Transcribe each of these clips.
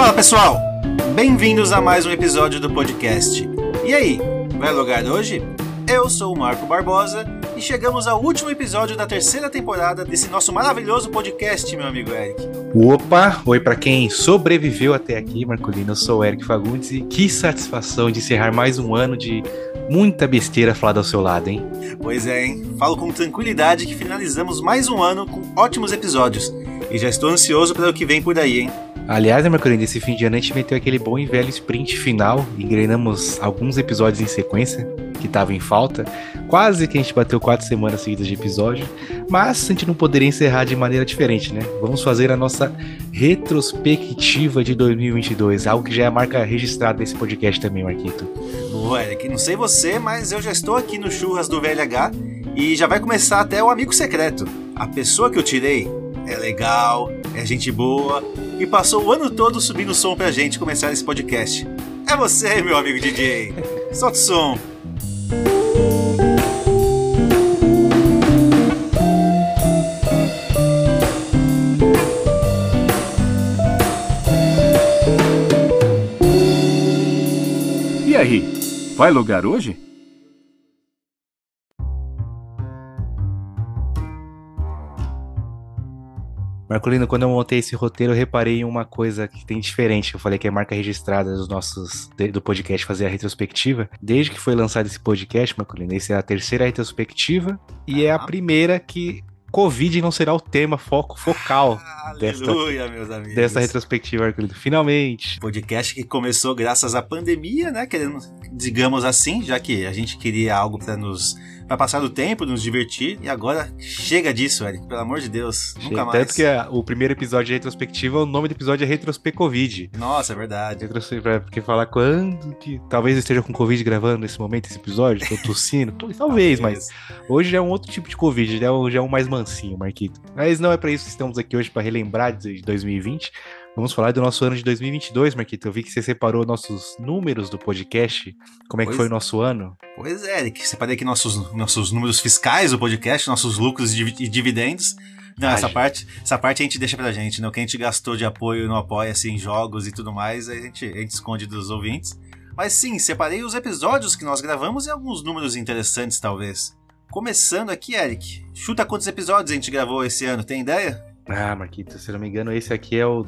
Fala pessoal, bem-vindos a mais um episódio do podcast. E aí, vai logar hoje? Eu sou o Marco Barbosa e chegamos ao último episódio da terceira temporada desse nosso maravilhoso podcast, meu amigo Eric. Opa, oi para quem sobreviveu até aqui, Marcolino. Eu sou o Eric Fagundes e que satisfação de encerrar mais um ano de muita besteira falada ao seu lado, hein? Pois é, hein? Falo com tranquilidade que finalizamos mais um ano com ótimos episódios e já estou ansioso para o que vem por aí, hein? Aliás, né, Marcolino, esse fim de ano a gente meteu aquele bom e velho sprint final engrenamos alguns episódios em sequência que estavam em falta. Quase que a gente bateu quatro semanas seguidas de episódio, mas a gente não poderia encerrar de maneira diferente, né? Vamos fazer a nossa retrospectiva de 2022, algo que já é a marca registrada desse podcast também, Marquito. Boa, não sei você, mas eu já estou aqui no Churras do VLH e já vai começar até o amigo secreto. A pessoa que eu tirei é legal, é gente boa e passou o ano todo subindo o som pra gente começar esse podcast. É você, meu amigo DJ. Solta o som. E aí, vai logar hoje? Marcolino, quando eu montei esse roteiro, eu reparei em uma coisa que tem diferente. Eu falei que é marca registrada dos nossos do podcast fazer a retrospectiva. Desde que foi lançado esse podcast, Marcolino, essa é a terceira retrospectiva e é a primeira que Covid não será o tema foco focal Ah, desta, Aleluia, meus amigos. dessa retrospectiva, Marcolino. Finalmente. Podcast que começou graças à pandemia, né? Querendo, digamos assim, já que a gente queria algo para nos para passar o tempo, nos divertir. E agora chega disso, Eric. Pelo amor de Deus, nunca Chega. mais. Tanto que a- o primeiro episódio de retrospectiva, o nome do episódio é Retrospecovid. Nossa, é verdade. Retrospe- pra- Porque falar quando que talvez eu esteja com Covid gravando nesse momento esse episódio, tô tossindo, Tô- talvez, mas hoje já é um outro tipo de Covid, já é um, já é um mais mansinho, Marquito. Mas não é pra isso que estamos aqui hoje, pra relembrar de 2020. Vamos falar do nosso ano de 2022, Marquito. Eu vi que você separou nossos números do podcast. Como é que Pois foi o nosso ano? Pois é, Eric. Separei aqui nossos, nossos números fiscais do podcast, nossos lucros e divi- dividendos. Não, Ah, essa parte, essa parte a gente deixa pra gente, né? O que a gente gastou de apoio no Apoia-se em jogos e tudo mais, a gente, a gente esconde dos ouvintes. Mas sim, separei os episódios que nós gravamos e alguns números interessantes, talvez. Começando aqui, Eric. Chuta quantos episódios a gente gravou esse ano, tem ideia? Ah, Marquito, se não me engano, esse aqui é o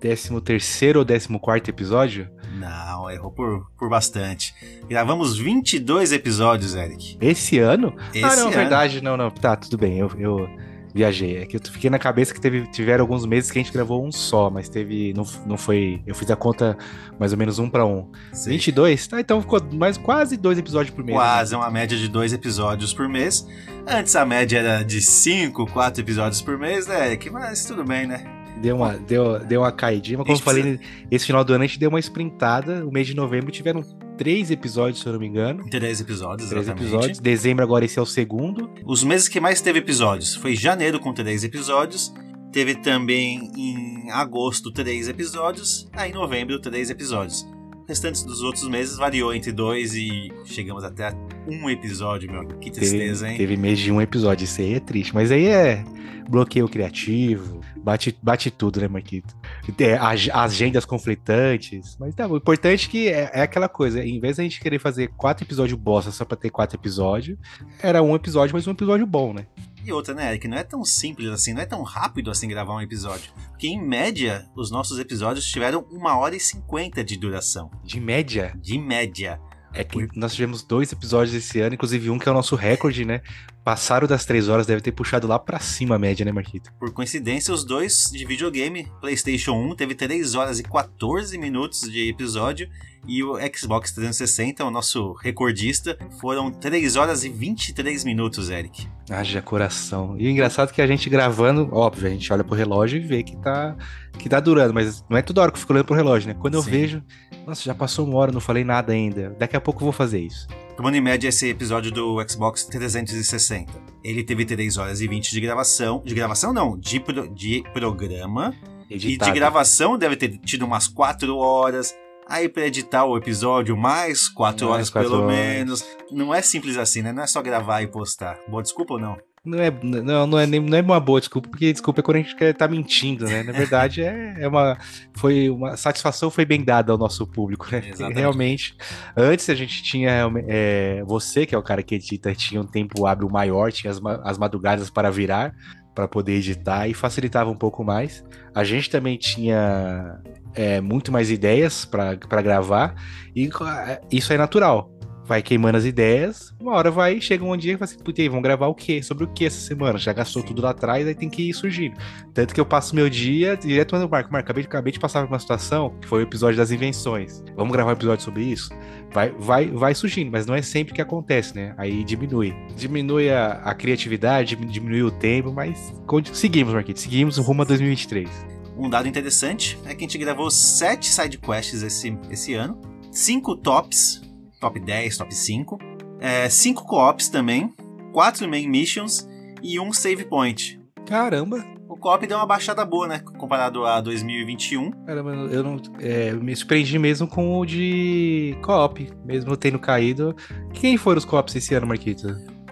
13 terceiro ou 14 quarto episódio? Não, errou por, por bastante. Gravamos 22 episódios, Eric. Esse ano? Esse ah, não, ano. verdade, não, não. Tá, tudo bem, eu, eu viajei. É que eu fiquei na cabeça que teve, tiveram alguns meses que a gente gravou um só, mas teve. Não, não foi. Eu fiz a conta mais ou menos um pra um. Sim. 22? Tá, então ficou mais quase dois episódios por mês. né? Quase, é uma média de dois episódios por mês. Antes a média era de cinco, quatro episódios por mês, né, Eric? Mas tudo bem, né? Deu uma, deu, deu uma caidinha, mas como eu falei, esse final do ano a gente deu uma sprintada. O mês de novembro tiveram três episódios, se eu não me engano. Três episódios, Três exatamente. episódios. Dezembro agora esse é o segundo. Os meses que mais teve episódios foi janeiro com três episódios. Teve também em agosto três episódios. Aí em novembro três episódios. Restantes dos outros meses variou entre dois e chegamos até um episódio, meu. Que tristeza, teve, hein? teve mês de um episódio, isso aí é triste. Mas aí é bloqueio criativo, bate, bate tudo, né, Marquito? É, ag- agendas conflitantes. Mas tá, o importante é que é, é aquela coisa, em vez da gente querer fazer quatro episódios bosta só pra ter quatro episódios, era um episódio, mas um episódio bom, né? E outra, né, Eric? Não é tão simples assim, não é tão rápido assim gravar um episódio. Porque em média, os nossos episódios tiveram uma hora e cinquenta de duração. De média, De média. é que nós tivemos dois episódios esse ano, inclusive um que é o nosso recorde, né? Passaram das três horas, deve ter puxado lá pra cima a média, né, Marquito? Por coincidência, os dois de videogame, PlayStation 1 teve 3 horas e 14 minutos de episódio e o Xbox 360, o nosso recordista, foram 3 horas e 23 minutos, Eric. Haja coração. E o engraçado é que a gente gravando, óbvio, a gente olha pro relógio e vê que tá, que tá durando, mas não é toda hora que eu fico olhando pro relógio, né? Quando eu Sim. vejo, nossa, já passou uma hora, não falei nada ainda. Daqui a pouco eu vou fazer isso. Tomando em média esse episódio do Xbox 360. Ele teve 3 horas e 20 de gravação. De gravação não, de, pro- de programa. E Editado. de gravação deve ter tido umas 4 horas. Aí pra editar o episódio, mais 4 Mais horas quatro pelo horas. menos. Não é simples assim, né? Não é só gravar e postar. Boa desculpa ou não? Não é, não, não, é, nem, não é uma boa desculpa, porque desculpa é quando a gente quer tá mentindo, né? Na verdade, é, é uma. Foi uma satisfação foi bem dada ao nosso público, né? Exatamente. Realmente. Antes a gente tinha. É, você, que é o cara que edita, tinha um tempo hábil maior, tinha as, as madrugadas para virar, para poder editar e facilitava um pouco mais. A gente também tinha é, muito mais ideias para gravar, e é, isso é natural vai queimando as ideias, uma hora vai, chega um dia e fala assim, putz, vamos gravar o quê? Sobre o que essa semana? Já gastou tudo lá atrás, aí tem que ir surgindo. Tanto que eu passo meu dia direto mandando o Marco, Marco, acabei, acabei de passar por uma situação que foi o episódio das invenções. Vamos gravar um episódio sobre isso? Vai, vai, vai surgindo, mas não é sempre que acontece, né? Aí diminui. Diminui a, a criatividade, diminui o tempo, mas seguimos, Marquinhos, seguimos rumo a 2023. Um dado interessante é que a gente gravou sete sidequests esse, esse ano, cinco tops, top 10, top 5, é, cinco co-ops também, quatro main missions e um save point. Caramba! O co-op deu uma baixada boa, né? Comparado a 2021. Caramba, eu não. é, me surpreendi mesmo com o de co-op, mesmo tendo caído. Quem foram os co-ops esse ano, Marquito?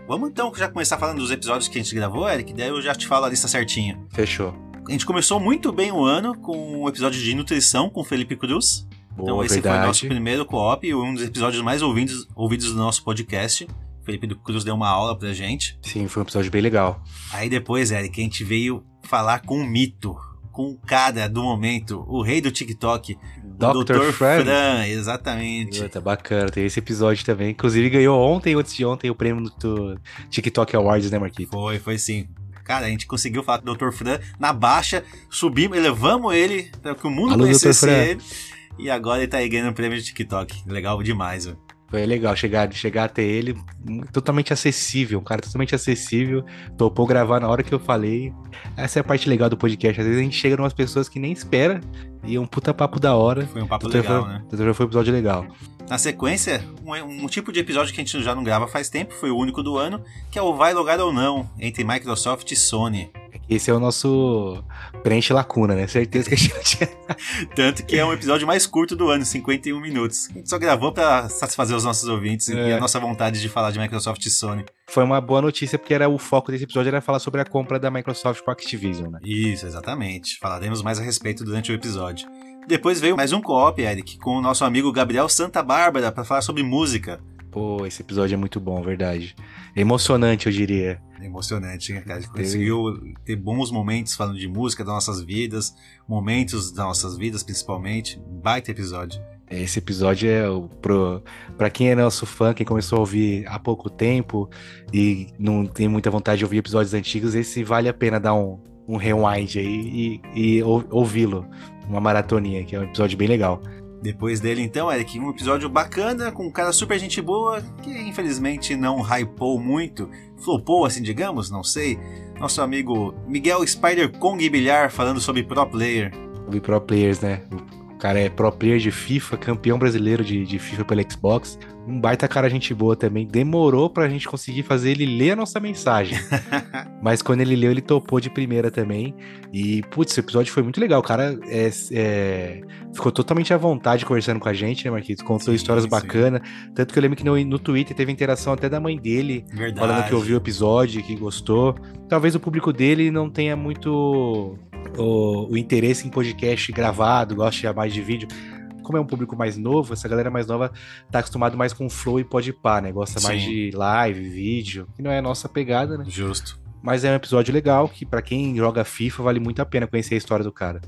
Vamos então já começar falando dos episódios que a gente gravou, Eric? Daí eu já te falo a lista certinha. Fechou. A gente começou muito bem o ano com o episódio de nutrição com o Felipe Cruz. Boa, então esse foi o nosso verdade. primeiro co-op e um dos episódios mais ouvidos, ouvidos do nosso podcast. O Felipe Cruz deu uma aula pra gente. Sim, foi um episódio bem legal. Aí depois, Eric, a gente veio falar com o mito, com o cara do momento, o rei do TikTok, Dr. Dr. Fran. Fran, exatamente. Puta, bacana, teve esse episódio também. Inclusive ganhou ontem, antes de ontem, o prêmio do TikTok Awards, né, Marquito? Foi, foi sim. Cara, a gente conseguiu falar com o Dr. Fran na baixa, subimos, elevamos ele para que o mundo Alô, conhecesse ele. E agora ele tá aí ganhando prêmio de TikTok. Legal demais, velho. Foi legal chegar, chegar até ele, hum, totalmente acessível, um cara totalmente acessível, topou gravar na hora que eu falei. Essa é a parte legal do podcast, às vezes a gente chega em umas pessoas que nem espera e é um puta papo da hora. Foi um papo legal, Fran- né? Foi um episódio legal. Na sequência, um, um tipo de episódio que a gente já não grava faz tempo, foi o único do ano, que é o Vai Logar ou Não, entre Microsoft e Sony. Esse é o nosso preenche lacuna, né? Certeza que a gente Tanto que é um episódio mais curto do ano, 51 minutos. A gente só gravou pra satisfazer os nossos ouvintes É. e a nossa vontade de falar de Microsoft e Sony. Foi uma boa notícia, porque era o foco desse episódio era falar sobre a compra da Microsoft com a Activision, né? Isso, exatamente. Falaremos mais a respeito durante o episódio. Depois veio mais um co-op, Eric, com o nosso amigo Gabriel Santa Bárbara para falar sobre música. Pô, esse episódio é muito bom, verdade. Emocionante, eu diria. Emocionante, né, cara? A gente conseguiu ter bons momentos falando de música, das nossas vidas, momentos das nossas vidas, principalmente. Baita episódio. Esse episódio é para quem é nosso fã, quem começou a ouvir há pouco tempo e não tem muita vontade de ouvir episódios antigos, esse vale a pena dar um, um rewind aí e, e ou- ouvi-lo. Uma maratoninha, que é um episódio bem legal. Depois dele, então, Eric, um episódio bacana, com um cara super gente boa, que infelizmente não hypou muito, flopou assim, digamos, não sei. Nosso amigo Miguel Spider Kong Bilhar falando sobre pro player. Ouvir pro players, né? O cara é pro player de FIFA, campeão brasileiro de, de FIFA pela Xbox. Um baita cara gente boa também. Demorou pra gente conseguir fazer ele ler a nossa mensagem. Mas quando ele leu, ele topou de primeira também. E, putz, esse episódio foi muito legal. O cara é, é, ficou totalmente à vontade conversando com a gente, né, Marquinhos? Contou Sim, histórias sim. bacanas. Tanto que eu lembro que no, no Twitter teve interação até da mãe dele, Verdade. falando que ouviu o episódio, que gostou. Talvez o público dele não tenha muito o, o interesse em podcast gravado, goste mais de vídeo. Como é um público mais novo, essa galera mais nova tá acostumado mais com flow e podpar, né? Gosta mais Sim. de live, vídeo, que não é a nossa pegada, né? Justo. Mas é um episódio legal que pra quem joga FIFA vale muito a pena conhecer a história do cara.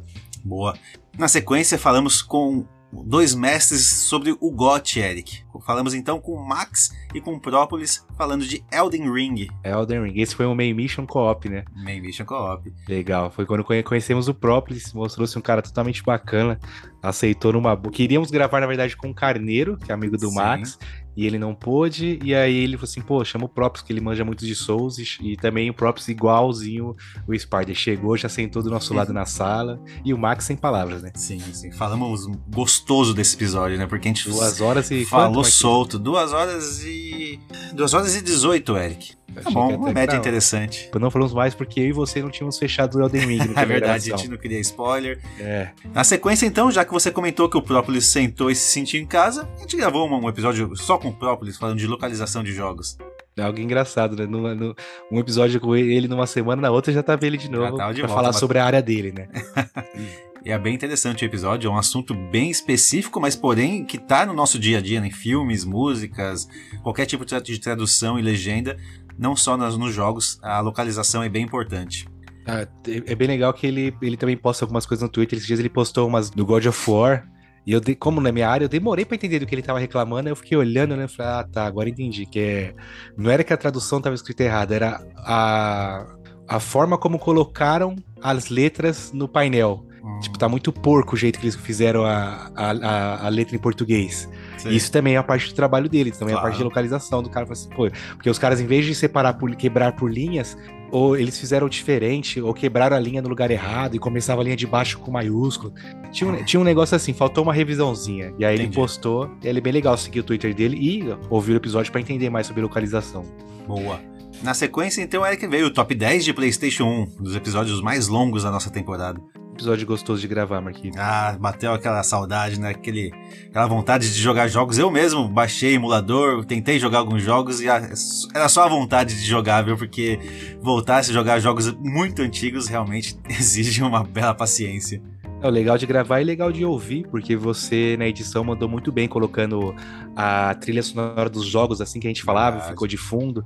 Boa. Na sequência, falamos com dois mestres sobre o GOT, Eric. Falamos então com o Max e com o Própolis, falando de Elden Ring. Elden Ring, esse foi um main mission co-op, né? Main Mission Co-op. Legal, foi quando conhe- conhecemos o Própolis, mostrou-se um cara totalmente bacana, aceitou numa boa. Queríamos gravar, na verdade, com o Carneiro, que é amigo do Sim. Max, e ele não pôde, e aí ele falou assim, pô, chama o Própolis, que ele manja muito de Souls, e também o Própolis igualzinho o Spider. Chegou, já sentou do nosso lado na sala, e o Max sem palavras, né? Sim, sim. Falamos gostoso desse episódio, né? Porque a gente Duas horas e... falou Marquinhos? solto. Duas horas e. Duas horas e 18, Eric. Tá Achei bom, uma média interessante. Não falamos mais porque eu e você não tínhamos fechado o Elden Ring. no É verdade, a gente não queria spoiler. É, Na sequência, então, já que você comentou que o Própolis sentou e se sentiu em casa, a gente gravou um episódio só com o Própolis, falando de localização de jogos. É algo engraçado, né? Numa, no, um episódio com ele numa semana, na outra já tava ele de novo tava de pra volta, falar mas- sobre a área dele, né? E é bem interessante o episódio, é um assunto bem específico, mas porém que tá no nosso dia a dia, né? em filmes, músicas, qualquer tipo de tra- de tradução e legenda, não só nas- nos jogos, a localização é bem importante. Ah, é é bem legal que ele, ele também posta algumas coisas no Twitter. Esses dias ele postou umas do God of War. E eu, como na minha área, eu demorei pra entender do que ele tava reclamando. Eu fiquei olhando, né? Falei, ah, tá, agora entendi. Que é. Não era que a tradução tava escrita errada, era a, a forma como colocaram as letras no painel. Tipo, tá muito porco o jeito que eles fizeram a, a, a, a letra em português. Sei. Isso também é a parte do trabalho deles, também é a Claro. parte de localização do cara. Assim, pô, porque os caras, em vez de separar por quebrar por linhas, ou eles fizeram diferente, ou quebraram a linha no lugar errado e começava a linha de baixo com maiúsculo. Tinha um, tinha um negócio assim, faltou uma revisãozinha. E aí ele Entendi. postou, e ele é bem legal seguir o Twitter dele e ouvir o episódio pra entender mais sobre localização. Boa. Na sequência, então, Eric veio o top 10 de PlayStation 1, dos episódios mais longos da nossa temporada. Episódio gostoso de gravar, Marquinhos. Ah, bateu aquela saudade, né? Aquele, aquela vontade de jogar jogos. Eu mesmo baixei emulador, tentei jogar alguns jogos e a- era só a vontade de jogar, viu? Porque voltar a se jogar jogos muito antigos realmente exige uma bela paciência. É, o legal de gravar e legal de ouvir, porque você na edição mandou muito bem colocando a trilha sonora dos jogos, assim que a gente falava, Verdade. ficou de fundo.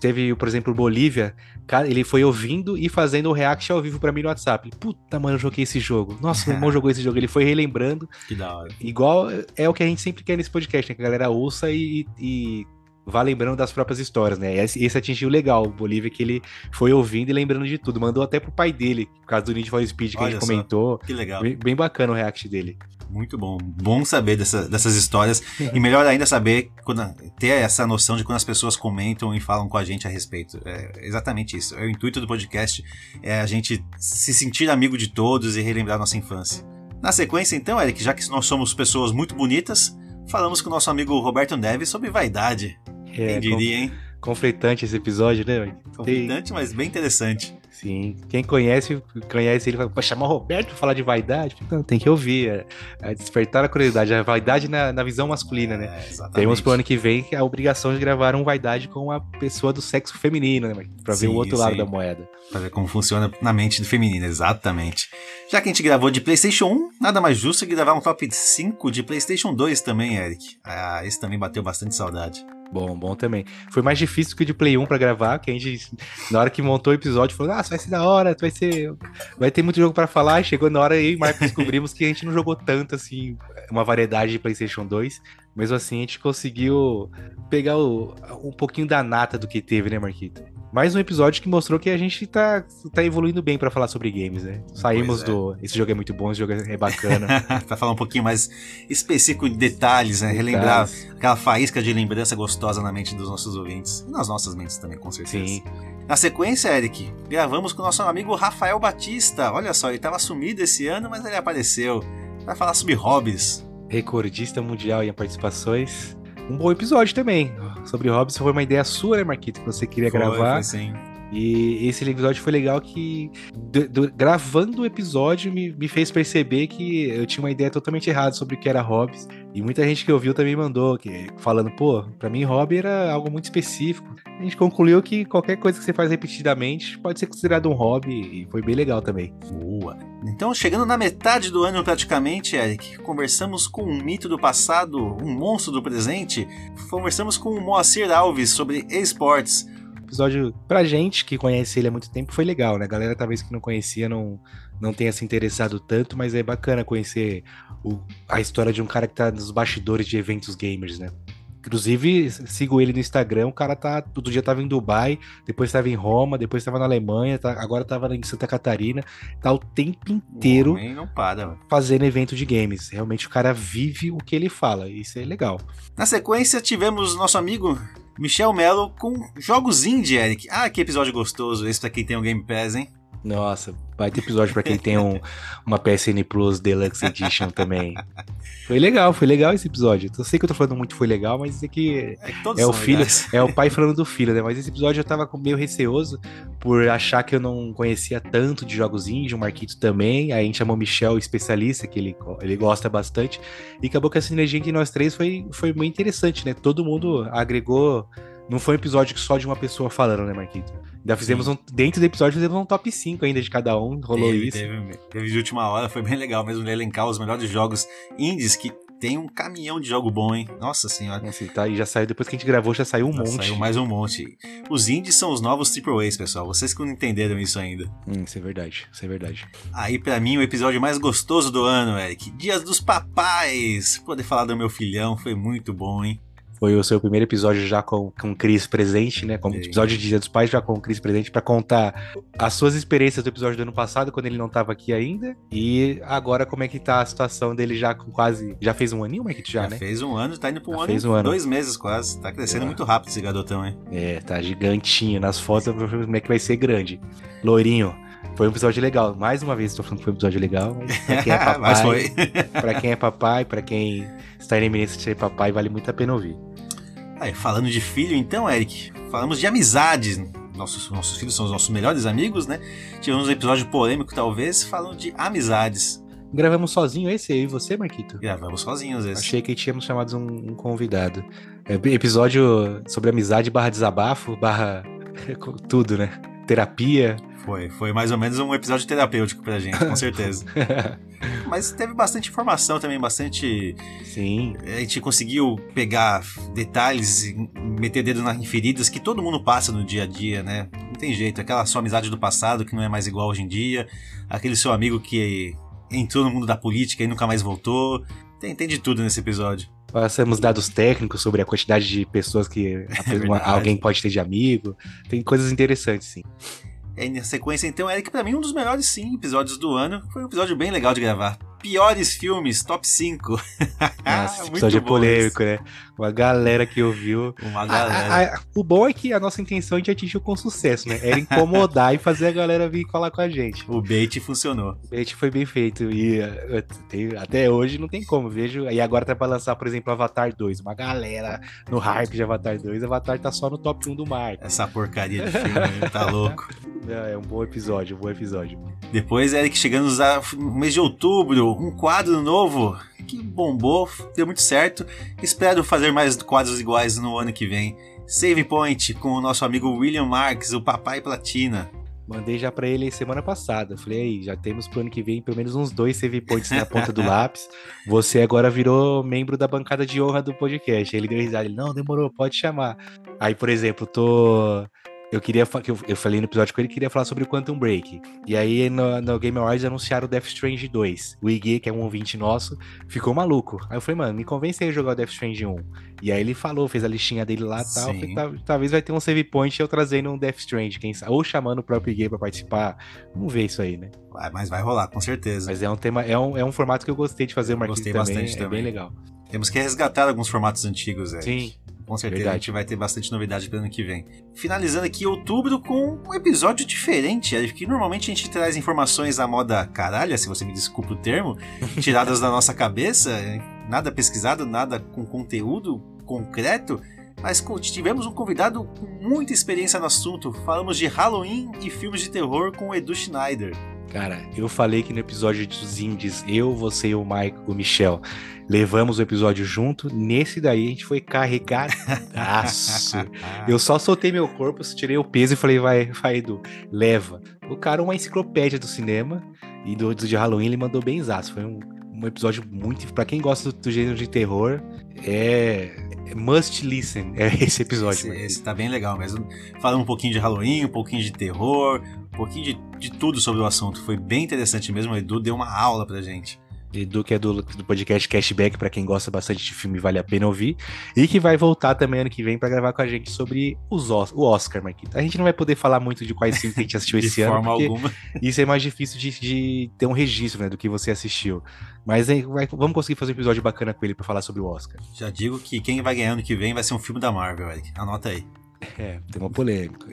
Teve, por exemplo, o Bolívia, ele foi ouvindo e fazendo o react ao vivo pra mim no WhatsApp. Puta, mano, eu joguei esse jogo. Nossa, meu irmão jogou esse jogo. Ele foi relembrando, Que da hora. igual é o que a gente sempre quer nesse podcast, né? Que a galera ouça e, e vá lembrando das próprias histórias, né? Esse, esse atingiu legal o Bolívia, que ele foi ouvindo e lembrando de tudo. Mandou até pro pai dele, por causa do Need for Speed que a Olha gente só. comentou. Que legal. Bem, bem bacana o react dele. Muito bom. Bom saber dessa- dessas histórias. E melhor ainda saber quando, ter essa noção de quando as pessoas comentam e falam com a gente a respeito. É exatamente isso. É o intuito do podcast é a gente se sentir amigo de todos e relembrar nossa infância. Na sequência, então, Eric, já que nós somos pessoas muito bonitas, falamos com o nosso amigo Roberto Neves sobre vaidade. É, Quem diria, hein? con- conflitante esse episódio, né? velho? Tem- Conflitante, mas bem interessante. Sim. Quem conhece, conhece ele pô, chamar o Roberto pra falar de vaidade? Não, tem que ouvir. É, é despertar a curiosidade. A vaidade na, na visão masculina, né? É, exatamente. Temos pro ano que vem a obrigação de gravar um vaidade com uma pessoa do sexo feminino, né? Pra ver Sim, o outro lado da moeda. Pra ver como funciona na mente do feminino, exatamente. Já que a gente gravou de PlayStation 1, nada mais justo que gravar um top 5 de PlayStation 2 também, Eric. Ah, esse também bateu bastante saudade. Bom, bom também. Foi mais difícil que o de Play 1 pra gravar, que a gente, na hora que montou o episódio, falou: Ah, vai ser da hora, vai ser. Vai ter muito jogo pra falar. E chegou na hora aí, e Marcos, descobrimos que a gente não jogou tanto, assim, uma variedade de PlayStation 2. Mesmo assim, a gente conseguiu pegar o- um pouquinho da nata do que teve, né, Marquito? Mais um episódio que mostrou que a gente tá, tá evoluindo bem pra falar sobre games, né? Saímos é. do. Esse jogo é muito bom, esse jogo é bacana. pra falar um pouquinho mais específico de detalhes, né? Relembrar aquela faísca de lembrança gostosa na mente dos nossos ouvintes. E nas nossas mentes também, com certeza. Sim. Na sequência, Eric, gravamos com o nosso amigo Rafael Batista. Olha só, ele tava sumido esse ano, mas ele apareceu. Pra falar sobre hobbies. recordista mundial em participações. Um bom episódio também. Sobre Hobbs foi uma ideia sua, né, Marquito? Que você queria Foi, gravar. foi sim. E esse episódio foi legal que, do- do- gravando o episódio, me, me fez perceber que eu tinha uma ideia totalmente errada sobre o que era hobbies. E muita gente que ouviu também mandou, que, falando, pô, pra mim hobby era algo muito específico. A gente concluiu que qualquer coisa que você faz repetidamente pode ser considerado um hobby, e foi bem legal também. Boa. Então, chegando na metade do ano praticamente, Eric, conversamos com um mito do passado, um monstro do presente. Conversamos com o Moacir Alves sobre esportes. Episódio, pra gente que conhece ele há muito tempo, foi legal, né? A galera talvez que não conhecia não, não tenha se interessado tanto, mas é bacana conhecer o- a história de um cara que tá nos bastidores de eventos gamers, né? Inclusive, sigo ele no Instagram, o cara tá, todo dia tava em Dubai, depois tava em Roma, depois tava na Alemanha, tá- agora tava em Santa Catarina, tá o tempo inteiro O não para, mano. fazendo evento de games. Realmente o cara vive o que ele fala, isso é legal. Na sequência, tivemos nosso amigo Michel Mello com jogos indie, Eric. Ah, que episódio gostoso esse pra quem tem o Game Pass, hein? Nossa, vai ter episódio pra quem tem um, uma PSN Plus Deluxe Edition também. Foi legal, foi legal esse episódio. Eu sei que eu tô falando muito foi legal, mas é que É todos é o filho, legais. é o pai falando do filho, né? Mas esse episódio eu tava meio receoso por achar que eu não conhecia tanto de jogos indie, o Marquito também. Aí a gente chamou o Michel, especialista, que ele, ele gosta bastante. E acabou que a sinergia entre nós três foi, foi muito interessante, né? Todo mundo agregou não foi um episódio só de uma pessoa falando, né, Marquito? Ainda fizemos um. Dentro do episódio, fizemos um top 5 ainda de cada um. Rolou teve, isso. Teve, teve de última hora, foi bem legal mesmo elencar os melhores jogos indies que tem um caminhão de jogo bom, hein? Nossa senhora. Assim, tá, e já saiu, depois que a gente gravou, já saiu um já monte. Saiu mais um monte. Os indies são os novos Triple A's, pessoal. Vocês que não entenderam isso ainda. Hum, isso é verdade, isso é verdade. Aí, para mim, o episódio mais gostoso do ano, Eric. Dias dos Papais. Poder falar do meu filhão foi muito bom, hein? Foi o seu primeiro episódio já com, com o Cris presente, né? Como Sim. episódio de Dia dos Pais, já com o Cris presente, para contar as suas experiências do episódio do ano passado, quando ele não tava aqui ainda. E agora, como é que tá a situação dele já com quase. Já fez um aninho, Marquito? Já, já né? fez um ano, tá indo pra um, ano, fez um ano, dois meses quase. Tá crescendo é. muito rápido esse garotão, hein? É, tá gigantinho. Nas fotos, como é que vai ser grande. Loirinho. Foi um episódio legal. Mais uma vez estou falando que foi um episódio legal, pra quem é papai, mas foi. pra quem é papai, pra quem está em iminência de ser papai, vale muito a pena ouvir. Aí, falando de filho, então, Eric, falamos de amizades. Nossos, nossos filhos são os nossos melhores amigos, né? Tivemos um episódio polêmico, talvez, falando de amizades. Gravamos sozinho esse aí, você, Marquito? Gravamos sozinhos esse. Achei que tínhamos chamado um, um convidado. É, episódio sobre amizade barra desabafo, barra tudo, né? Terapia. Foi, foi mais ou menos um episódio terapêutico pra gente, com certeza. Mas teve bastante informação também, bastante. Sim. A gente conseguiu pegar detalhes, meter dedo em feridas que todo mundo passa no dia a dia, né? Não tem jeito. Aquela sua amizade do passado que não é mais igual hoje em dia, aquele seu amigo que entrou no mundo da política e nunca mais voltou. Tem, tem de tudo nesse episódio. Passamos dados técnicos sobre a quantidade de pessoas que é alguém pode ter de amigo. Tem coisas interessantes, sim. E na sequência, então, Eric, para mim, um dos melhores, sim, episódios do ano. Foi um episódio bem legal de gravar. Piores filmes, top 5. Nossa, esse episódio é polêmico, né? Uma galera que ouviu. Uma galera. A, a, o bom é que a nossa intenção a gente atingiu com sucesso, né? Era incomodar e fazer a galera vir falar com a gente. O bait funcionou. O bait foi bem feito. E uh, até hoje não tem como. Vejo. E agora tá pra lançar, por exemplo, Avatar 2. Uma galera no hype de Avatar 2. Avatar tá só no top 1 do mar. Essa porcaria de filme, tá louco. É um bom episódio, um bom episódio. Depois, Eric, chegando no mês de outubro, um quadro novo que bombou, deu muito certo. Espero fazer mais quadros iguais no ano que vem. Save Point com o nosso amigo William Marks, o Papai Platina. Mandei já para ele semana passada. Falei, aí, já temos pro ano que vem pelo menos uns dois save points na ponta do lápis. Você agora virou membro da bancada de honra do podcast. Ele deu risada. Ele, não, demorou, pode chamar. Aí, por exemplo, tô eu queria que eu, eu, falei no episódio com ele queria falar sobre o Quantum Break. E aí no, no Game Awards anunciaram o Death Strange 2. O Iggy, que é um ouvinte nosso, ficou maluco. Aí eu falei, mano, me convence aí a jogar o Death Strange 1. E aí ele falou, fez a listinha dele lá e tal. Falei, talvez vai ter um save point eu trazendo um Death Strange, quem sabe. Ou chamando o próprio Iggy pra participar. Vamos ver isso aí, né? Vai, mas vai rolar, com certeza. Mas é um tema, é um, é um formato que eu gostei de fazer, o Marquinhos também. Bastante é também. bem legal. Temos que resgatar alguns formatos antigos, é. Sim. Com certeza Verdade. a gente vai ter bastante novidade para ano que vem. Finalizando aqui outubro com um episódio diferente, que normalmente a gente traz informações à moda caralha, se você me desculpa o termo, tiradas da nossa cabeça, nada pesquisado, nada com conteúdo concreto. Mas tivemos um convidado com muita experiência no assunto. Falamos de Halloween e filmes de terror com o Edu Schneider. Cara, eu falei que no episódio dos indies, eu, você e o Mike, o Michel, levamos o episódio junto. Nesse daí a gente foi carregadaço. eu só soltei meu corpo, tirei o peso e falei, vai, vai, Edu, leva. O cara, uma enciclopédia do cinema e do, do de Halloween, ele mandou bem exato. Foi um, um episódio muito. para quem gosta do, do, gênero de terror, é. Must listen, é esse episódio. Esse, esse tá bem legal mesmo. Falando um pouquinho de Halloween, um pouquinho de terror, pouquinho de, de tudo sobre o assunto. Foi bem interessante mesmo. O Edu deu uma aula pra gente. Edu, que é do, do podcast Cashback, para quem gosta bastante de filme, vale a pena ouvir. E que vai voltar também ano que vem para gravar com a gente sobre os, o Oscar, Marquita. A gente não vai poder falar muito de quais filmes que a gente assistiu esse ano. forma alguma. Isso é mais difícil de, de, ter um registro né, do que você assistiu. Mas vai, vamos conseguir fazer um episódio bacana com ele para falar sobre o Oscar. Já digo que quem vai ganhar ano que vem vai ser um filme da Marvel, Eric. Anota aí. É, tem uma polêmica.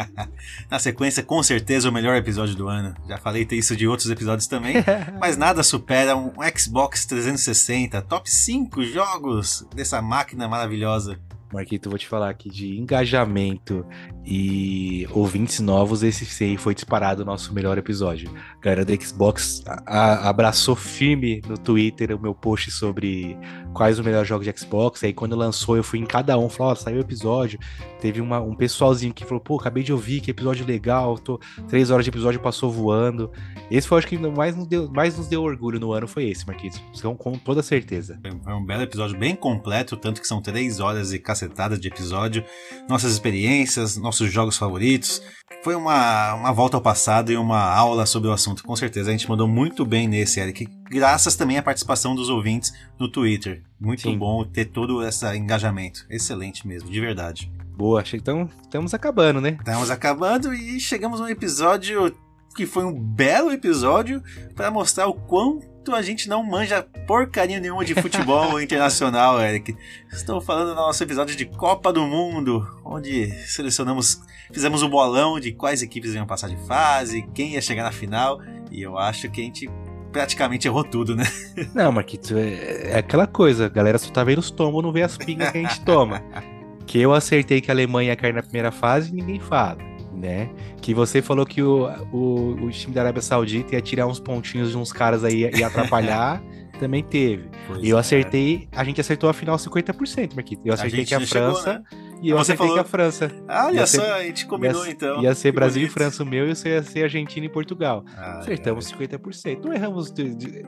Na sequência, com certeza, o melhor episódio do ano. Já falei isso de outros episódios também. mas nada supera um Xbox 360, top 5 jogos dessa máquina maravilhosa. Marquito, vou te falar aqui de engajamento e ouvintes novos, esse aí foi disparado o nosso melhor episódio. A galera da Xbox abraçou firme no Twitter o meu post sobre quais os melhores jogos de Xbox. Aí quando lançou, eu fui em cada um, falou, ó, saiu o episódio. Teve uma, um pessoalzinho que falou, pô, acabei de ouvir, que episódio legal, tô, três horas de episódio passou voando. Esse foi, acho que mais nos deu, mais nos deu orgulho no ano, foi esse, Marquitos. Com, com toda certeza. Foi um belo episódio, bem completo, tanto que são três horas e cacetada de episódio, nossas experiências, nossos jogos favoritos. Foi uma, uma volta ao passado e uma aula sobre o assunto, com certeza. A gente mandou muito bem nesse, Eric. Graças também à participação dos ouvintes no Twitter. Muito Sim. bom ter todo esse engajamento. Excelente mesmo, de verdade. Boa, então estamos acabando, né? Estamos acabando e chegamos a um episódio que foi um belo episódio para mostrar o quão então a gente não manja porcaria nenhuma de futebol internacional, Eric. Estou falando no nosso episódio de Copa do Mundo, onde selecionamos, fizemos o um bolão de quais equipes iam passar de fase, quem ia chegar na final, e eu acho que a gente praticamente errou tudo, né? Não, Marquito, é, é aquela coisa, a galera só tá vendo os tombos, não vê as pingas que a gente toma. que eu acertei que a Alemanha ia cair na primeira fase e ninguém fala né? Que você falou que o, o, o time da Arábia Saudita ia tirar uns pontinhos de uns caras aí e atrapalhar. também teve. Pois e eu é. acertei, a gente acertou a final 50%, Marquito. Eu acertei a que a França. Chegou, né? E eu Você acertei falou... que a França. Ah, olha só, a gente combinou ia, então. Ia ser que Brasil bonito. e França o meu e ia ser Argentina e Portugal. Ah, Acertamos é. 50%. Não erramos,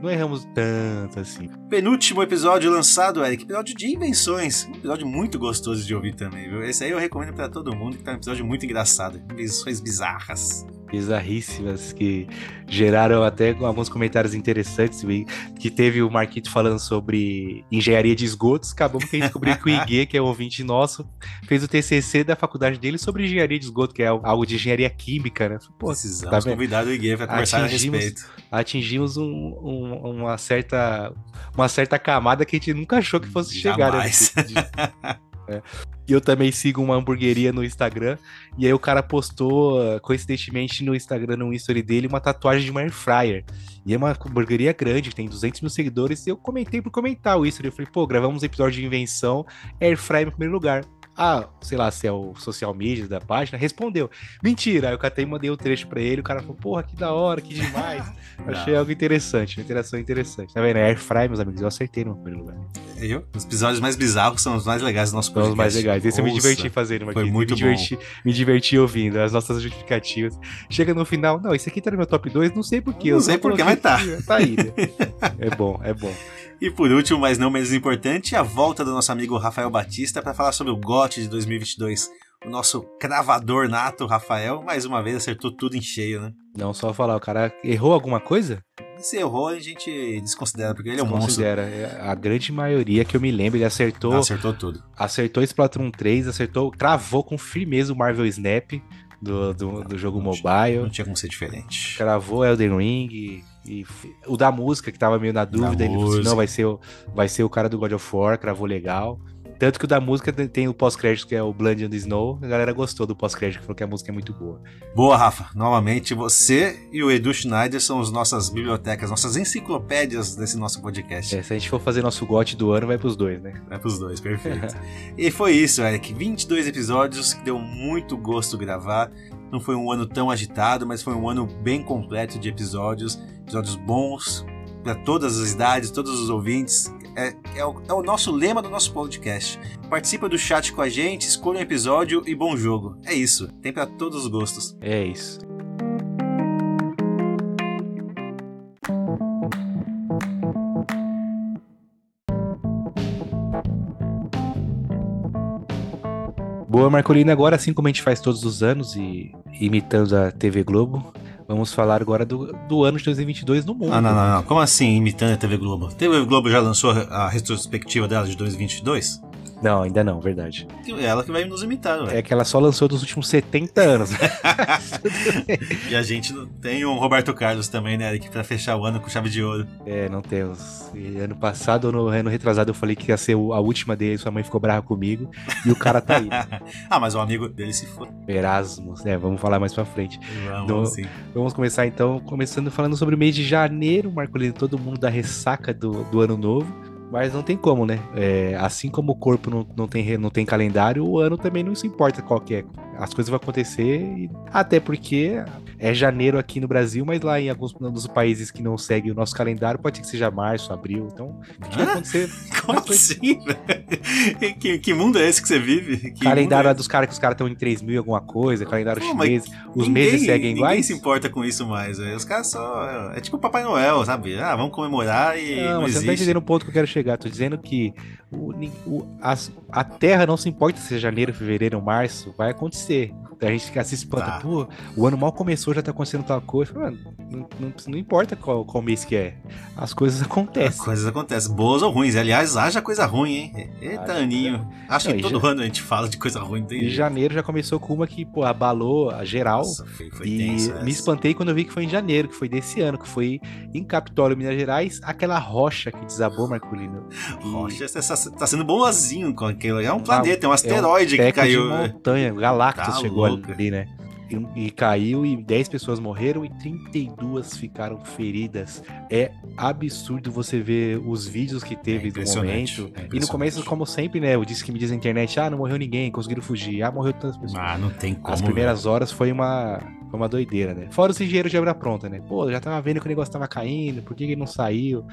não erramos tanto assim. Penúltimo episódio lançado, Eric. Episódio de invenções. Um episódio muito gostoso de ouvir também, viu? Esse aí eu recomendo para todo mundo, que tá um episódio muito engraçado. Invenções bizarras bizarríssimas que geraram até alguns comentários interessantes. Que teve o Marquito falando sobre engenharia de esgotos. Acabamos que a gente descobriu que o IG, que é um ouvinte nosso, fez o TCC da faculdade dele sobre engenharia de esgoto, que é algo de engenharia química, né? Pô, Precisamos tá convidar o IG para conversar atingimos, a respeito. Atingimos um, um, uma, certa, uma certa camada que a gente nunca achou que fosse Jamais. chegar. Né? É. E eu também sigo uma hamburgueria no Instagram. E aí o cara postou, coincidentemente, no Instagram, no history dele, uma tatuagem de uma air fryer. E é uma hamburgueria grande, tem 200 mil seguidores. E eu comentei por comentar o history. Eu falei, pô, gravamos um episódio de invenção, air fryer no primeiro lugar ah, sei lá, se é o social media da página, respondeu. Mentira! Aí eu catei e mandei o um trecho pra ele, o cara falou, porra, que da hora, que demais. Achei algo interessante, uma interação interessante. Tá vendo? É Airfry, meus amigos, eu acertei no primeiro lugar. Eu? Os episódios mais bizarros são os mais legais do nosso podcast. São os mais legais. Esse Ouça, eu me diverti fazendo, Foi muito me diverti, bom. Me diverti ouvindo as nossas justificativas. Chega no final, não, esse aqui tá no meu top 2, não sei porquê. Não sei porquê, mas tá. Tá aí, né? É bom, é bom. E por último, mas não menos importante, a volta do nosso amigo Rafael Batista para falar sobre o GOT de 2022. O nosso cravador nato, Rafael, mais uma vez acertou tudo em cheio, né? Não só falar, o cara errou alguma coisa? Se errou, a gente desconsidera, porque ele é um monstro. Desconsidera. É, a grande maioria que eu me lembro, ele acertou. acertou tudo. Acertou Splatoon 3, acertou, cravou com firmeza o Marvel Snap do, do, do jogo não mobile. Não tinha como ser diferente. Cravou Elden Ring, e o da música, que tava meio na dúvida, da ele falou assim, não, vai ser, o, vai ser o cara do God of War, cravou legal. Tanto que o da música tem o pós-crédito, que é o Blood on the Snow. A galera gostou do pós-crédito, falou que a música é muito boa. Boa, Rafa. Novamente, você e o Edu Schneider são as nossas bibliotecas, nossas enciclopédias desse nosso podcast. É, se a gente for fazer nosso gote do ano, vai pros dois, né? Vai pros dois, perfeito. e foi isso, Eric. 22 episódios, que deu muito gosto gravar. Não foi um ano tão agitado, mas foi um ano bem completo de episódios. Episódios bons para todas as idades, todos os ouvintes. É, é, o, é, o, nosso lema do nosso podcast. Participa do chat com a gente, escolha um episódio e bom jogo. É isso. Tem para todos os gostos. É isso. Boa, Marcolina. Agora, assim como a gente faz todos os anos e imitando a TV Globo, vamos falar agora do, do ano de 2022 no mundo. Ah, não, não, não. Como assim imitando a TV Globo? A TV Globo já lançou a retrospectiva dela de 2022? Não, ainda não, verdade. É ela que vai nos imitar, É que ela só lançou dos últimos 70 anos. e a gente tem um Roberto Carlos também, né, Eric, pra fechar o ano com chave de ouro. É, não temos. E ano passado, no ano retrasado, eu falei que ia ser a última dele, sua mãe ficou brava comigo, e o cara tá aí. ah, mas o amigo dele se foi. Erasmus, né, vamos falar mais pra frente. Vamos, então, sim. Vamos começar então, começando falando sobre o mês de janeiro, Marcolino, todo mundo da ressaca do, do ano novo Mas não tem como, né? É, assim como o corpo não, não, tem, não tem calendário, o ano também não se importa qual que é. As coisas vão acontecer, e, até porque é janeiro aqui no Brasil, mas lá em alguns dos países que não seguem o nosso calendário, pode ser que seja março, abril. Então, o que vai acontecer? Como assim, velho? Que, que mundo é esse que você vive? Que calendário é dos caras que os caras estão em 3 mil alguma coisa, calendário Pô, chinês. Os ninguém, meses seguem iguais. Ninguém se importa com isso mais, véio. Os caras só. É tipo o Papai Noel, sabe? Ah, vamos comemorar e. Não, não você não tá entendendo o ponto que eu quero chegar. Tô dizendo que o, o, a, a Terra não se importa se é janeiro, fevereiro ou março. Vai acontecer. A gente fica se espanta, tá. pô, o ano mal começou, já tá acontecendo tal coisa. Mano, não, não, não, importa qual, qual mês que é. As coisas acontecem. As coisas acontecem, boas ou ruins. Aliás, haja coisa ruim, hein? Eita, aninho. Acho não, que todo já... ano a gente fala de coisa ruim. Em janeiro já começou com uma que, pô, abalou a geral. Nossa, foi, foi e tenso, me espantei quando eu vi que foi em janeiro, que foi desse ano, que foi em Capitólio, Minas Gerais, aquela rocha que desabou, Marculino. E... Rocha, tá, tá sendo bonzinho com aquilo. É um planeta, é um asteroide é um que caiu. De montanha, Galactus tá chegou louca. ali, né? E, e, caiu e 10 pessoas morreram e 32 ficaram feridas. É absurdo você ver os vídeos que teve é do momento. É e no começo, como sempre, né? Eu disse que me diz na internet: ah, não morreu ninguém, conseguiram fugir. Ah, morreu tantas pessoas. Ah, não tem como. As primeiras horas foi uma, foi uma doideira, né? Fora os engenheiros de obra pronta, né? Pô, já tava vendo que o negócio tava caindo, por que ele não saiu?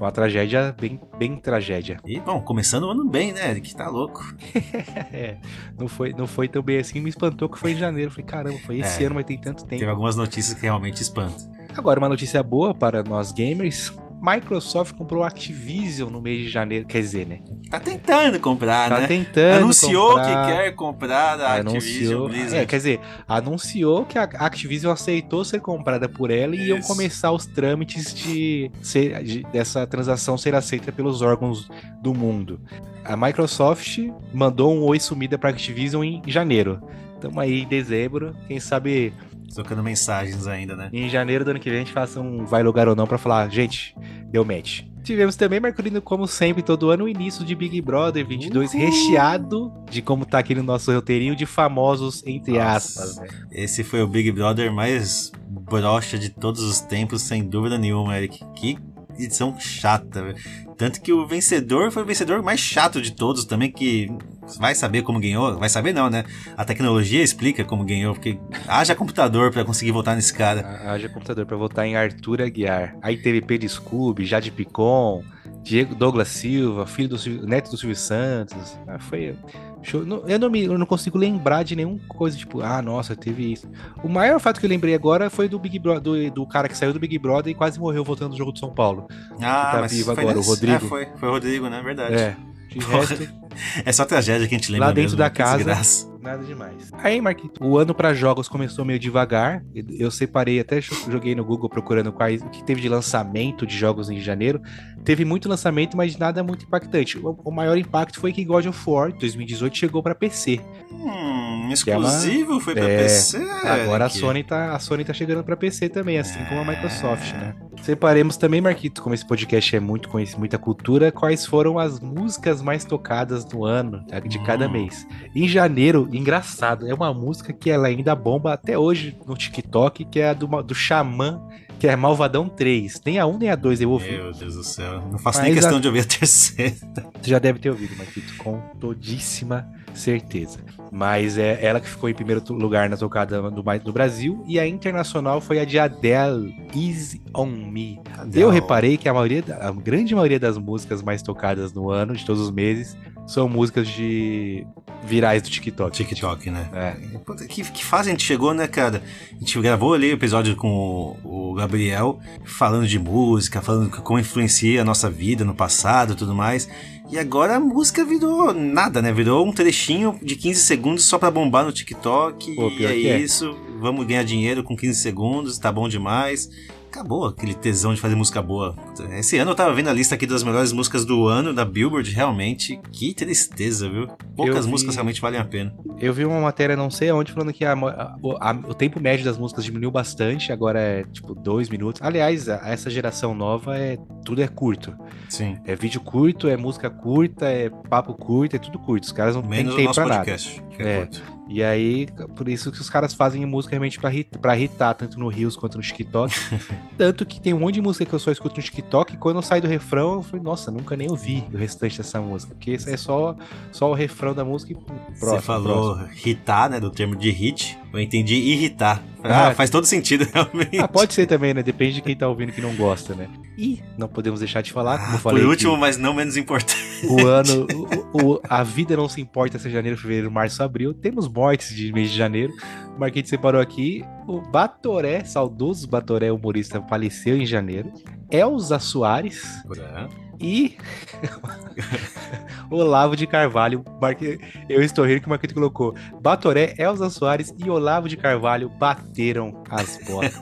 Foi uma tragédia bem, bem tragédia. E, bom, começando o ano bem, né? Que tá louco. é, não foi, não foi tão bem assim, me espantou que foi em janeiro. Falei, caramba, foi esse é, ano, mas tem tanto tempo. Teve algumas notícias que realmente espantam. Agora, uma notícia boa para nós gamers. Microsoft comprou Activision no mês de janeiro, quer dizer, né? Tá tentando comprar, tá né? Tá tentando Anunciou comprar, que quer comprar a Activision Blizzard. É, quer dizer, anunciou que a Activision aceitou ser comprada por ela Isso. e iam começar os trâmites de, ser, de dessa transação ser aceita pelos órgãos do mundo. A Microsoft mandou um oi sumida para Activision em janeiro. Estamos aí em dezembro, quem sabe Trocando mensagens ainda, né? em janeiro do ano que vem a gente faça um vai lugar ou não pra falar, gente, deu match. Tivemos também, Mercurino, como sempre, todo ano, o início de Big Brother 22, Uhul. recheado de como tá aqui no nosso roteirinho de famosos, entre Nossa, aspas. Né? Esse foi o Big Brother mais brocha de todos os tempos, sem dúvida nenhuma, Eric. Que edição chata, velho. Tanto que o vencedor foi o vencedor mais chato de todos também, que vai saber como ganhou. Vai saber não, né? A tecnologia explica como ganhou, porque haja computador para conseguir votar nesse cara. Haja computador para votar em Arthur Aguiar. Aí teve Pedro Scooby, Jade Picon, Diego Douglas Silva, filho do neto do Silvio Santos. Ah, foi Show. Eu não, me, eu não consigo lembrar de nenhuma coisa, tipo, ah, nossa, teve isso. O maior fato que eu lembrei agora foi do Big Brother, do, do, cara que saiu do Big Brother e quase morreu voltando no jogo de São Paulo. Ah, tá vivo agora, nesse... o Rodrigo. É, foi, foi o Rodrigo, né? Verdade. É. De resto... É só tragédia que a gente lembra. Lá dentro mesmo, da casa. Nada demais. Aí, Marquinhos, o ano para jogos começou meio devagar. Eu separei, até joguei no Google procurando quais o que teve de lançamento de jogos em janeiro. Teve muito lançamento, mas nada muito impactante. O, o maior impacto foi que God of War 2018 chegou para PC. Hum, exclusivo é uma... foi para é... PC. Agora a Sony tá, a Sony tá chegando para PC também, assim é... como a Microsoft, né? Separemos também, Marquito, como esse podcast é muito conhecido, muita cultura, quais foram as músicas mais tocadas no ano, de cada hum. mês. Em janeiro, engraçado, é uma música que ela ainda bomba até hoje no TikTok, que é a do, do Xamã que é Malvadão 3. Nem a 1 nem a 2 eu ouvi. Meu Deus do céu. Não faço Mas nem questão a... de ouvir a terceira. Você já deve ter ouvido, Marquito, com todíssima certeza. Mas é ela que ficou em primeiro lugar na tocada do, do Brasil. E a internacional foi a de Adele, Easy On Me. Adele. Eu reparei que a maioria, a grande maioria das músicas mais tocadas no ano, de todos os meses, são músicas de virais do TikTok. TikTok, né? É. Que, que fase a gente chegou, né, cara? A gente gravou ali o episódio com o, o Gabriel, falando de música, falando como influencia a nossa vida no passado e tudo mais. E agora a música virou nada, né? Virou um trechinho de 15 segundos só pra bombar no TikTok. Pô, e é, é isso. Vamos ganhar dinheiro com 15 segundos, tá bom demais acabou aquele tesão de fazer música boa. Esse ano eu tava vendo a lista aqui das melhores músicas do ano da Billboard, realmente, que tristeza, viu? Poucas vi, músicas realmente valem a pena. Eu vi uma matéria, não sei aonde, falando que a, a, a, o tempo médio das músicas diminuiu bastante, agora é tipo dois minutos. Aliás, essa geração nova é tudo é curto. Sim. É vídeo curto, é música curta, é papo curto, é tudo curto. Os caras não Menos têm tempo pra podcast, nada. Que é, é. Curto. E aí, por isso que os caras fazem música realmente pra, hit, pra hitar, tanto no Rios quanto no TikTok. tanto que tem um monte de música que eu só escuto no TikTok, e quando eu saio do refrão, eu falei, nossa, nunca nem ouvi o restante dessa música. Porque é só, só o refrão da música e próximo, Você falou próximo. hitar, né? Do termo de hit. Eu entendi irritar. Ah, ah, faz todo sentido, realmente. Ah, pode ser também, né? Depende de quem tá ouvindo que não gosta, né? E não podemos deixar de falar, como ah, eu falei. Por último, mas não menos importante. O ano, o, o, a vida não se importa se é janeiro, fevereiro, março, abril. Temos mortes de mês de janeiro. O Marquinhos separou aqui. O Batoré, saudoso Batoré, humorista, faleceu em janeiro. Elza Soares. E Olavo de Carvalho. Eu estou rindo que o Marquito colocou. Batoré, Elza Soares e Olavo de Carvalho bateram as botas.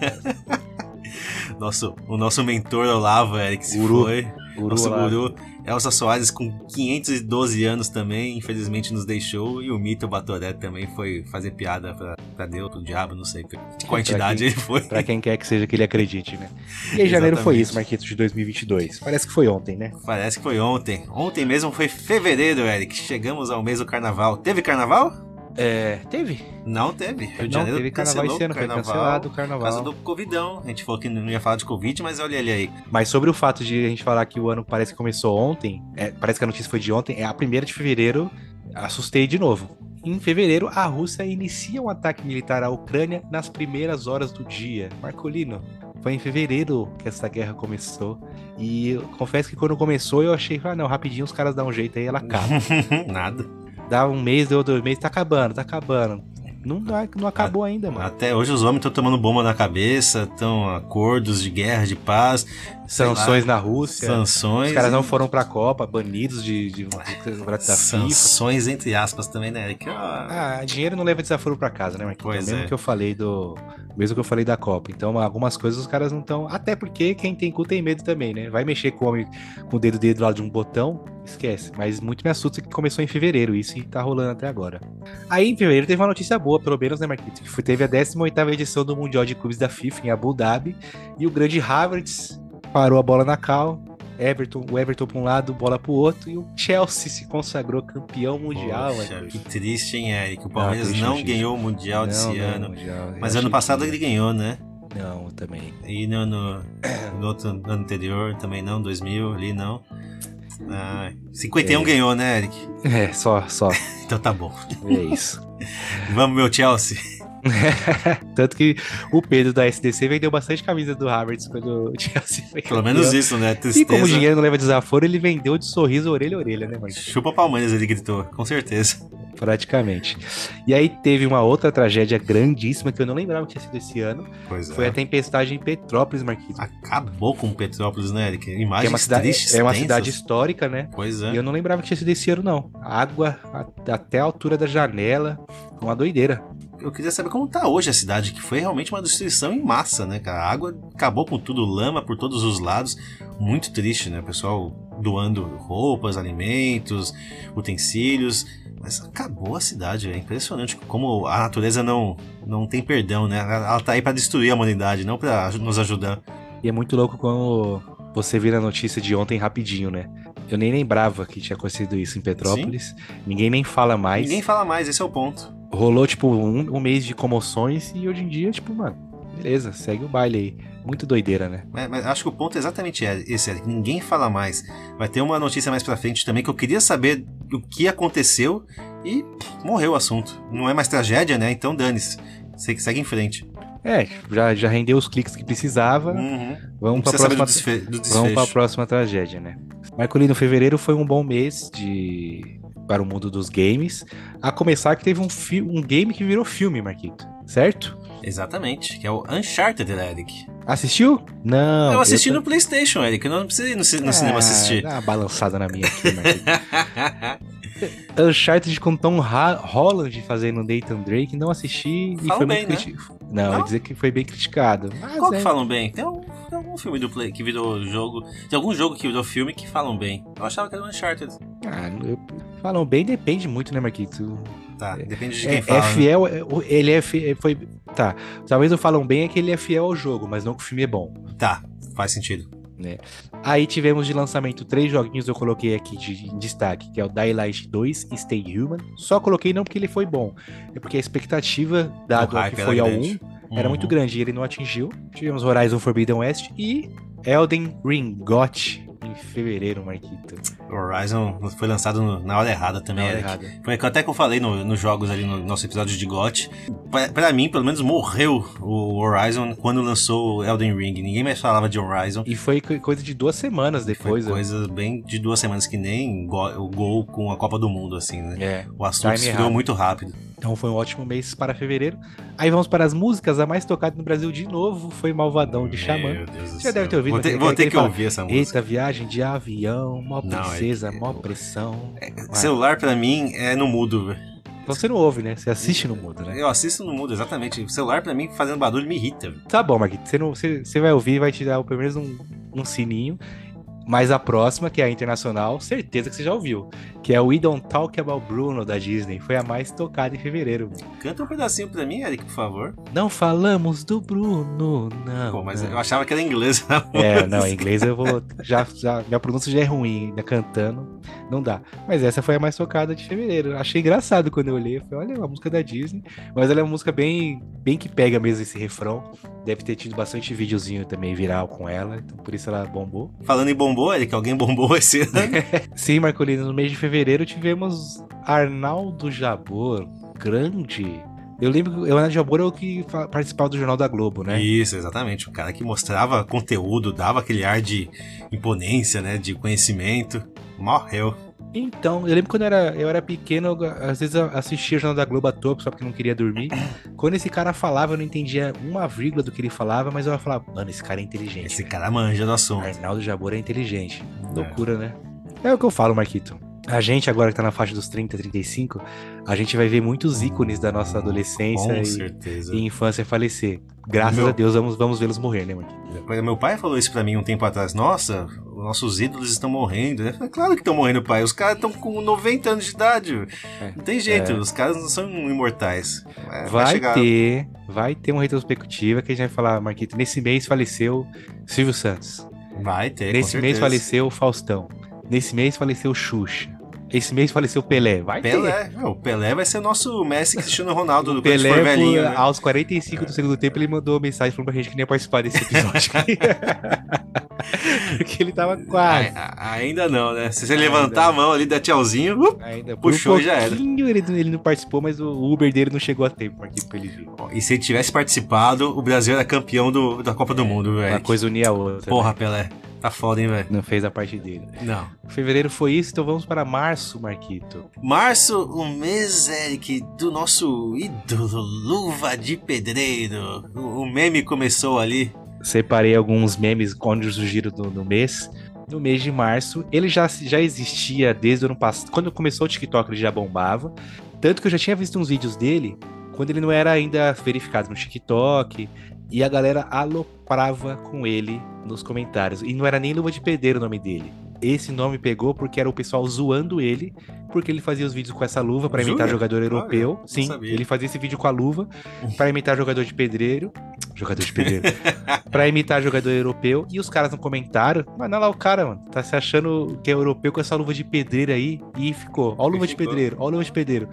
nosso, o nosso mentor Olavo, Eric, se foi. Guru nosso Olavo. guru. Elsa Soares com 512 anos também, infelizmente nos deixou. E o Mito Batoré também foi fazer piada pra, pra Deus, pro diabo, não sei qual entidade ele foi. Pra quem quer que seja que ele acredite, né? E em janeiro foi isso, Marquito, de 2022. Parece que foi ontem, né? Parece que foi ontem. Ontem mesmo foi fevereiro, Eric. Chegamos ao mês do carnaval. Teve carnaval? É, teve? Não teve. Rio de não, Janeiro teve carnaval esse ano, carnaval, foi cancelado o carnaval. Por causa do Covidão. A gente falou que não ia falar de Covid, mas olha ele aí. Mas sobre o fato de a gente falar que o ano parece que começou ontem, é, parece que a notícia foi de ontem, é a primeira de fevereiro, assustei de novo. Em fevereiro, a Rússia inicia um ataque militar à Ucrânia nas primeiras horas do dia. Marcolino, foi em fevereiro que essa guerra começou. E confesso que quando começou eu achei, ah não, rapidinho os caras dão um jeito aí ela acaba. Nada. Dá um mês, deu dois meses, tá acabando, tá acabando. Não, não acabou a, ainda, mano. Até hoje os homens estão tomando bomba na cabeça, estão acordos de guerra, de paz. Sanções na Rússia. Sanções. Os caras não foram pra Copa, banidos de, de, de, da Sanções entre aspas também, né, Eric? Ah, dinheiro não leva desaforo pra casa, né, Marquinhos? Pois mesmo é. que eu falei do. Mesmo que eu falei da Copa. Então, algumas coisas os caras não estão. Até porque quem tem cu tem medo também, né? Vai mexer com o homem com o dedo dele do lado de um botão, esquece. Mas muito me assusta que começou em fevereiro, isso e tá rolando até agora. Aí em fevereiro teve uma notícia boa, pelo menos, né, Marquinhos? Que foi, teve a 18 edição do Mundial de Clubes da FIFA em Abu Dhabi. E o grande Havertz parou a bola na cal. Everton, o Everton para um lado, bola para o outro, e o Chelsea se consagrou campeão mundial. Poxa, que triste, hein, Eric? O Palmeiras ah, não ganhou o Mundial não, desse não, ano. Mundial. Mas ano passado que... ele ganhou, né? Não, também. E no, no, no outro ano anterior também não, 2000 ali não. Ah, 51 é. ganhou, né, Eric? É, só, só. então tá bom. É isso. Vamos, meu Chelsea. Tanto que o Pedro da SDC vendeu bastante camisa do Havertz quando o Chelsea foi Pelo menos isso, né? Tristeza. E como o dinheiro não leva desaforo, ele vendeu de sorriso orelha a orelha, né, Marcos? Chupa Palmeiras, ele gritou, com certeza. Praticamente. E aí teve uma outra tragédia grandíssima que eu não lembrava que tinha sido esse ano. Pois foi é. a tempestade em Petrópolis, Marquinhos. Acabou com Petrópolis, né, Eric? Imagens é uma cidade, tristes, É uma tensas. cidade histórica, né? Pois é. E eu não lembrava que tinha sido esse ano, não. Água até a altura da janela. Uma doideira eu queria saber como tá hoje a cidade, que foi realmente uma destruição em massa, né, cara? A água acabou com tudo, lama por todos os lados. Muito triste, né? O pessoal doando roupas, alimentos, utensílios. Mas acabou a cidade, é impressionante como a natureza não, não tem perdão, né? Ela tá aí para destruir a humanidade, não para nos ajudar. E é muito louco quando você vira a notícia de ontem rapidinho, né? Eu nem lembrava que tinha acontecido isso em Petrópolis. Sim. Ninguém nem fala mais. Ninguém fala mais, esse é o ponto rolou, tipo, um, um, mês de comoções e hoje em dia, tipo, mano, beleza, segue o baile aí. Muito doideira, né? Mas, mas acho que o ponto é exatamente esse, Eric. Ninguém fala mais. Vai ter uma notícia mais pra frente também que eu queria saber o que aconteceu e morreu o assunto. Não é mais tragédia, né? Então dane-se. Segue, segue em frente. É, já, já rendeu os cliques que precisava. Uhum. Vamos para próxima, desfe do vamos pra próxima tragédia, né? Marcolino, fevereiro foi um bom mês de para o mundo dos games. A começar que teve um, um game que virou filme, Marquito, certo? Exatamente, que é o Uncharted, Eric. Assistiu? Não. Eu assisti eu tô... no PlayStation, Eric. Eu não precisei ir no, no ah, cinema assistir. Dá uma balançada na minha aqui, Marquito. Uncharted com Tom Holland fazendo Nathan Drake, não assisti falam e foi bem, muito né? Não, não? dizer que foi bem criticado. Qual é... que falam bem? Tem, um, tem algum filme do Play que virou jogo. Tem algum jogo que virou filme que falam bem. Eu achava que era o Uncharted. Ah, eu, falam bem depende muito, né, Marquito? Tá, depende de é, quem é, fala. É fiel, né? ele é fiel, foi. Tá. Talvez eu falam bem é que ele é fiel ao jogo, mas não que o filme é bom. Tá, faz sentido. né? Aí tivemos de lançamento três joguinhos eu coloquei aqui de, em destaque, que é o Daylight 2 e Stay Human. Só coloquei não porque ele foi bom, é porque a expectativa dado ao que foi ao 1 era Uhum. muito grande e ele não atingiu. Tivemos Horizon Forbidden West e Elden Ring GOT em fevereiro, Marquito. Horizon foi lançado no- na hora errada também, Na hora errada. Foi até que eu falei no- nos jogos ali no nosso episódio de GOT. Pra, pra mim, pelo menos, morreu o Horizon quando lançou o Elden Ring. Ninguém mais falava de Horizon. E foi co- coisa de duas semanas depois. Foi né? coisa bem de duas semanas que nem o gol com a Copa do Mundo, assim, né? É. O assunto esfriou muito rápido. Então foi um ótimo mês para fevereiro. Aí vamos para as músicas. A mais tocada no Brasil de novo foi Malvadão de Xamã. Meu Deus do Você já deve ter ouvido, Vou ter, né? vou Que- ter que fala, ouvir essa música. Eita, viagem de avião, mó Não, é princesa, mó pressão. Celular pra mim é no mudo, velho. Então você não ouve, né? Você assiste no mudo, né? Eu assisto no mudo, exatamente. O celular pra mim fazendo barulho me irrita. Tá bom, Marquito. Você, não, você, você vai ouvir e vai te dar pelo menos um, um sininho. Mas a próxima, que é a internacional, certeza que você já ouviu. Que é o We Don't Talk About Bruno da Disney. Foi a mais tocada em fevereiro. Canta um pedacinho pra mim, Eric, por favor. Não falamos do Bruno, não. Pô, mas não. eu achava que era inglês. É, não, em inglês eu vou. Já, já, minha pronúncia já é ruim, ainda cantando. Não dá. Mas essa foi a mais tocada de fevereiro. Achei engraçado quando eu olhei. Eu falei, olha, é uma música da Disney. Mas ela é uma música bem, bem que pega mesmo esse refrão. Deve ter tido bastante videozinho também viral com ela. Então por isso ela bombou. Falando em bombou, Eric, alguém bombou esse ano. Sim, Marcolino, no mês de fevereiro tivemos Arnaldo Jabor, grande. Eu lembro que o Arnaldo Jabor é o que participava do Jornal da Globo, né? Isso, exatamente. O cara que mostrava conteúdo, dava aquele ar de imponência, né? De conhecimento. Morreu. Então, eu lembro quando eu era, eu era pequeno, eu, às vezes eu assistia o Jornal da Globo à toa, só porque não queria dormir. Quando esse cara falava, eu não entendia uma vírgula do que ele falava, mas eu falava, mano, esse cara é inteligente. Esse cara manja do assunto. Arnaldo Jabor é inteligente. É. Loucura, né? É o que eu falo, Marquito. A gente, agora que tá na faixa dos 30, 35, a gente vai ver muitos ícones da nossa adolescência e, certeza. e infância falecer. Graças Meu- a Deus, vamos, vamos vê-los morrer, né, Marquito? Meu pai falou isso pra mim um tempo atrás. Nossa, os nossos ídolos estão morrendo. Falei, claro que estão morrendo, pai. Os caras estão com 90 anos de idade. É. Não tem jeito, É. os caras não são imortais. É, Vai chegar- ter, vai ter uma retrospectiva que a gente vai falar, Marquito. Nesse mês faleceu Silvio Santos. Vai ter, Nesse mês faleceu Faustão. Nesse mês faleceu Xuxa. Esse mês faleceu o Pelé. Vai ter. Pelé. Meu, o Pelé vai ser o nosso Messi Cristiano Ronaldo do Pelé, for velhinho. né? aos 45 do segundo tempo, ele mandou mensagem falando pra gente que nem ia participar desse episódio. Porque ele tava quase. A- ainda não, né? Se você levantar a mão ali, dar tchauzinho, uh, Ainda puxou um e já era. ele, ele não participou, mas o Uber dele não chegou a tempo, Marquinhos, pra ele vir. E se ele tivesse participado, o Brasil era campeão do, da Copa do Mundo, Uma velho. coisa unia a outra. Porra, né? Pelé. Tá foda, hein, velho? Não fez a parte dele. Não. Fevereiro foi isso, então vamos para março, Marquito. Março, o mês, Eric, do nosso ídolo, Luva de Pedreiro. O, o meme começou ali. Separei alguns memes onde surgiram no, no mês. No mês de março, ele já, já existia desde o ano passado. Quando começou o TikTok, ele já bombava. Tanto que eu já tinha visto uns vídeos dele quando ele não era ainda verificado no TikTok. E a galera aloprava com ele nos comentários. E não era nem Luva de Pedreiro o nome dele. Esse nome pegou porque era o pessoal zoando ele, porque ele fazia os vídeos com essa luva pra imitar Jura? jogador europeu. não Sim, sabia. ele fazia esse vídeo com a luva pra imitar jogador de pedreiro. Jogador de pedreiro. pra imitar jogador europeu. E os caras no comentário, mano, olha lá o cara, mano. Tá se achando que é europeu com essa luva de pedreiro aí. E ficou. Ó, a luva de pedreiro, ó, luva de pedreiro.